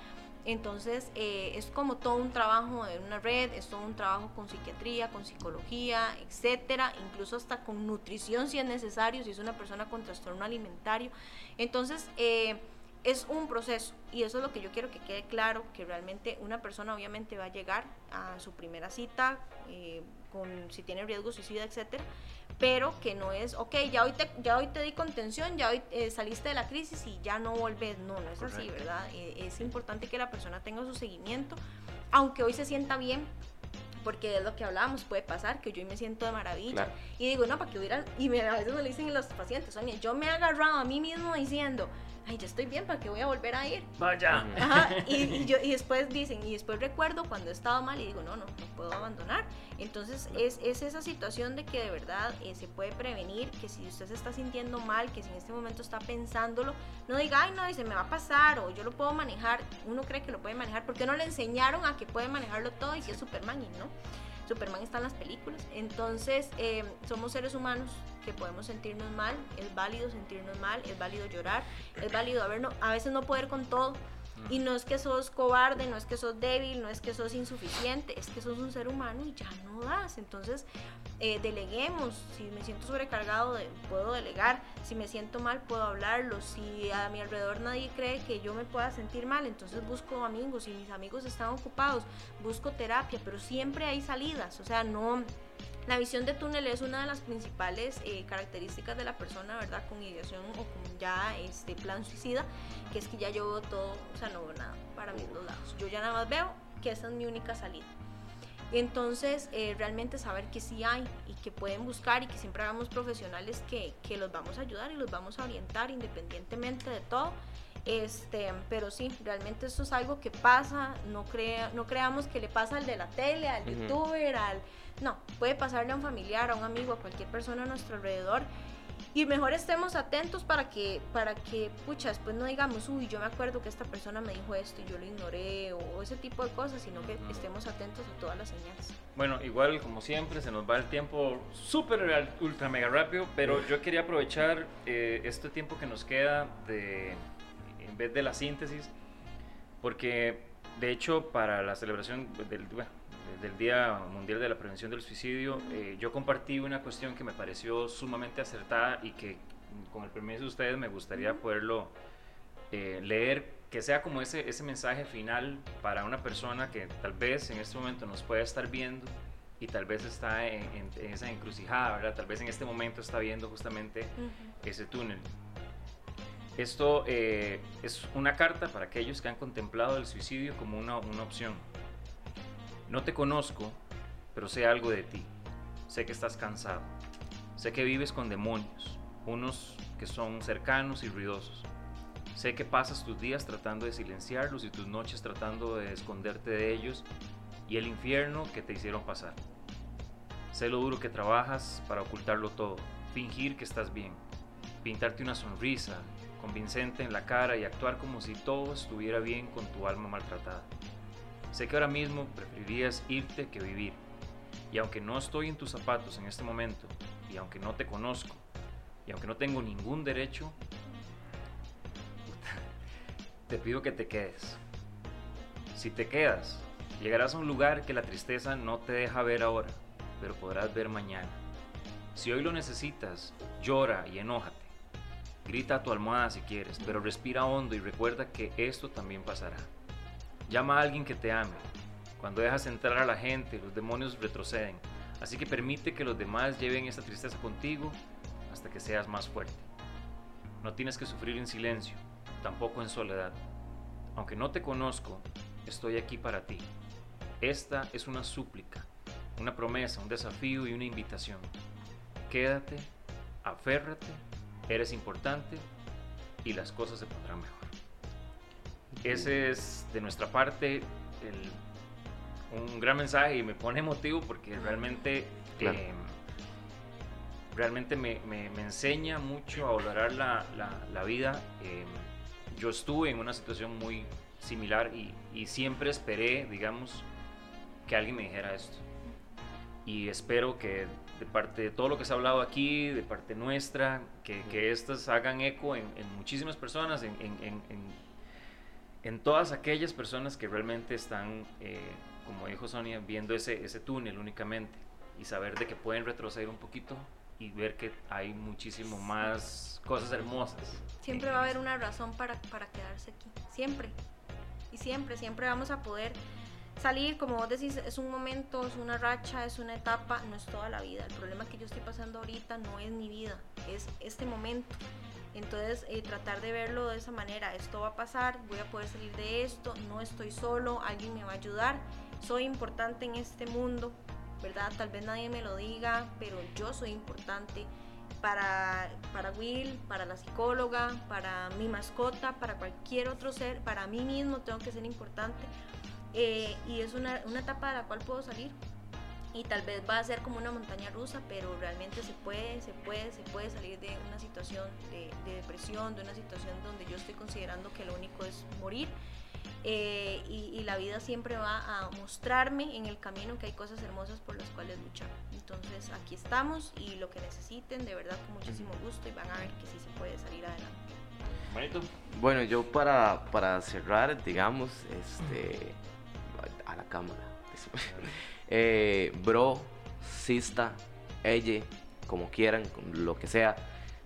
entonces eh, es como todo un trabajo en una red, es todo un trabajo con psiquiatría, con psicología, etcétera, incluso hasta con nutrición si es necesario, si es una persona con trastorno alimentario. Entonces eh, es un proceso y eso es lo que yo quiero que quede claro, que realmente una persona obviamente va a llegar a su primera cita eh, con si tiene riesgo suicida, etcétera, pero que no es, ok, ya hoy te, ya hoy te di contención, ya hoy eh, saliste de la crisis y ya no volves. No, no es así, ¿verdad? Eh, es importante que la persona tenga su seguimiento, aunque hoy se sienta bien, porque es lo que hablábamos, puede pasar que yo hoy me siento de maravilla y digo, no, para que hubiera, y me, a veces me lo dicen los pacientes, Sonia, yo me he agarrado a mí mismo diciendo, ay, ya estoy bien, ¿para qué voy a volver a ir?
Vaya.
Ajá, y, yo, y después dicen, y después recuerdo cuando he estado mal y digo, no, no, no puedo abandonar. Entonces es, es esa situación de que de verdad eh, se puede prevenir, que si usted se está sintiendo mal, que si en este momento está pensándolo, no diga, ay, no, y se me va a pasar, o yo lo puedo manejar, uno cree que lo puede manejar, porque no le enseñaron a que puede manejarlo todo y que es Superman y no. Superman está en las películas. Entonces, eh, somos seres humanos que podemos sentirnos mal, es válido sentirnos mal, es válido llorar, es válido a, ver, no, a veces no poder con todo, y no es que sos cobarde, no es que sos débil, no es que sos insuficiente, es que sos un ser humano y ya no das. Entonces, eh, deleguemos. Si me siento sobrecargado, puedo delegar. Si me siento mal, puedo hablarlo. Si a mi alrededor nadie cree que yo me pueda sentir mal, entonces busco amigos. Si mis amigos están ocupados, busco terapia, pero siempre hay salidas. O sea, no la visión de túnel es una de las principales eh, características de la persona, ¿verdad? Con ideación o con ya este plan suicida, que es que ya yo veo todo, o sea, no veo nada para mis dos lados. Yo ya nada más veo que esa es mi única salida. Entonces, eh, realmente saber que sí hay y que pueden buscar y que siempre hagamos profesionales que, que los vamos a ayudar y los vamos a orientar independientemente de todo. Este, pero sí, realmente esto es algo que pasa, no, crea, no creamos que le pasa al de la tele, al youtuber, al no, puede pasarle a un familiar, a un amigo, a cualquier persona a nuestro alrededor. Y mejor estemos atentos para que, para que, pucha, después no digamos, uy, yo me acuerdo que esta persona me dijo esto y yo lo ignoré o ese tipo de cosas, sino que estemos atentos a todas las señales.
Bueno, igual como siempre, se nos va el tiempo súper, ultra, mega rápido, pero yo quería aprovechar eh, este tiempo que nos queda de, en vez de la síntesis, porque de hecho para la celebración del, bueno, del Día Mundial de la Prevención del Suicidio, eh, yo compartí una cuestión que me pareció sumamente acertada y que con el permiso de ustedes me gustaría poderlo eh, leer, que sea como ese, ese mensaje final para una persona que tal vez en este momento nos pueda estar viendo y tal vez está en, esa encrucijada, ¿verdad? Tal vez en este momento está viendo justamente ese túnel. Esto eh, es una carta para aquellos que han contemplado el suicidio como una, una opción no te conozco, pero sé algo de ti. Sé que estás cansado. Sé que vives con demonios, unos que son cercanos y ruidosos. Sé que pasas tus días tratando de silenciarlos y tus noches tratando de esconderte de ellos y el infierno que te hicieron pasar. Sé lo duro que trabajas para ocultarlo todo, fingir que estás bien, pintarte una sonrisa convincente en la cara y actuar como si todo estuviera bien con tu alma maltratada. Sé que ahora mismo preferirías irte que vivir. Y aunque no estoy en tus zapatos en este momento, y aunque no te conozco, y aunque no tengo ningún derecho, te pido que te quedes. Si te quedas, llegarás a un lugar que la tristeza no te deja ver ahora, pero podrás ver mañana. Si hoy lo necesitas, llora y enójate. Grita a tu almohada si quieres, pero respira hondo y recuerda que esto también pasará. Llama a alguien que te ame. Cuando dejas entrar a la gente, los demonios retroceden. Así que permite que los demás lleven esa tristeza contigo hasta que seas más fuerte. No tienes que sufrir en silencio, tampoco en soledad. Aunque no te conozco, estoy aquí para ti. Esta es una súplica, una promesa, un desafío y una invitación. Quédate, aférrate, eres importante y las cosas se pondrán mejor. Ese es de nuestra parte el- un gran mensaje y me pone emotivo porque realmente,
Claro.
eh, realmente me, me- me enseña mucho a valorar la, la- la vida. Eh, yo estuve en una situación muy similar y, y siempre esperé, digamos, que alguien me dijera esto. Y espero que de parte de todo lo que se ha hablado aquí, de parte nuestra, que, que estas hagan eco en, en muchísimas personas, en, en- en- en- todas aquellas personas que realmente están, eh, como dijo Sonia, viendo ese, ese túnel únicamente y saber de que pueden retroceder un poquito y ver que hay muchísimo más cosas hermosas.
Siempre va a haber una razón para, para quedarse aquí. Siempre. Y siempre, siempre vamos a poder salir, como vos decís, es un momento, es una racha, es una etapa, no es toda la vida. El problema que yo estoy pasando ahorita no es mi vida, es este momento. Entonces, eh, tratar de verlo de esa manera, esto va a pasar, voy a poder salir de esto, no estoy solo, alguien me va a ayudar, soy importante en este mundo, ¿verdad? Tal vez nadie me lo diga, pero yo soy importante para, para Will, para la psicóloga, para mi mascota, para cualquier otro ser, para mí mismo tengo que ser importante. Eh, y es una, una etapa de la cual puedo salir. Y tal vez va a ser como una montaña rusa, pero realmente se puede, se puede, se puede salir de una situación de, de depresión, de una situación donde yo estoy considerando que lo único es morir. Eh, y, y la vida siempre va a mostrarme en el camino que hay cosas hermosas por las cuales luchar. Entonces aquí estamos y lo que necesiten, de verdad con muchísimo gusto y van a ver que sí se puede salir adelante.
Bueno, yo para, para cerrar, digamos, este, a la cámara. Eh, bro, sista, ella, como quieran, lo que sea,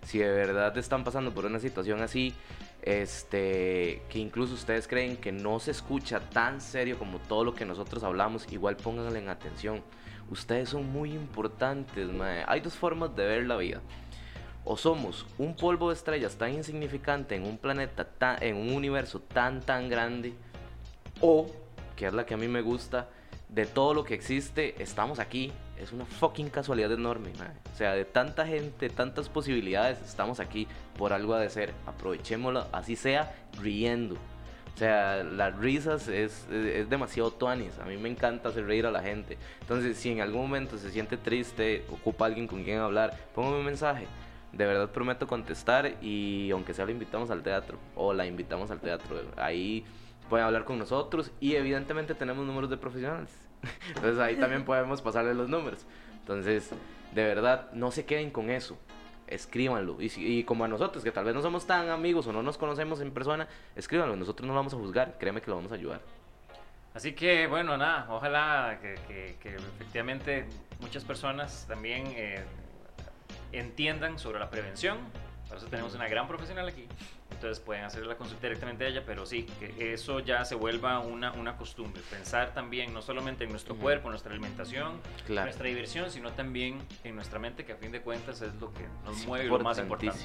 si de verdad están pasando por una situación así, este, que incluso ustedes creen que no se escucha tan serio como todo lo que nosotros hablamos, igual pónganle en atención. Ustedes son muy importantes. Hay dos formas de ver la vida. O somos un polvo de estrellas tan insignificante en un planeta, tan, en un universo tan, tan grande. O, que es la que a mí me gusta, de todo lo que existe, estamos aquí. Es una fucking casualidad enorme. mae. O sea, de tanta gente, tantas posibilidades, estamos aquí por algo ha de ser. Aprovechémoslo, así sea, riendo. O sea, las risas es, es, es demasiado tuanis. A mí me encanta hacer reír a la gente. Entonces, si en algún momento se siente triste, ocupa alguien con quien hablar, póngame un mensaje. De verdad prometo contestar y aunque sea lo invitamos al teatro o la invitamos al teatro, ahí pueden hablar con nosotros y evidentemente tenemos números de profesionales. Entonces ahí también podemos pasarle los números. Entonces, de verdad, no se queden con eso. Escríbanlo. Y, si- y como a nosotros, que tal vez no somos tan amigos o no nos conocemos en persona, escríbanlo. Nosotros no lo vamos a juzgar. Créeme que lo vamos a ayudar.
Así que bueno, nada, ojalá que, que- que efectivamente muchas personas también eh, entiendan sobre la prevención. Por eso tenemos una gran profesional aquí. Entonces pueden hacer la consulta directamente a ella, pero sí, que eso ya se vuelva una, una costumbre. Pensar también no solamente en nuestro
Ujú.
cuerpo, nuestra alimentación,
Claro.
nuestra diversión, sino también en nuestra mente, que a fin de cuentas es lo que nos mueve y lo más importante.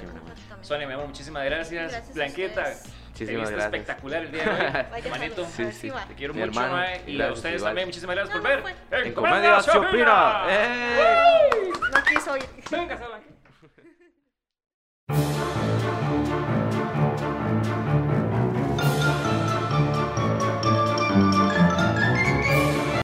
Sonia, mi amor, muchísimas gracias.
Gracias
Blanqueta, te
Muchísimas
viste
gracias.
espectacular el día de hoy.
Sí, sí.
te quiero
Mi
mucho,
hermano,
mae, y a ustedes
igual.
también, muchísimas gracias
No,
por ver.
no.
En Comedia se opina. ¡Eh!
No quiso ir.
Venga, Sala.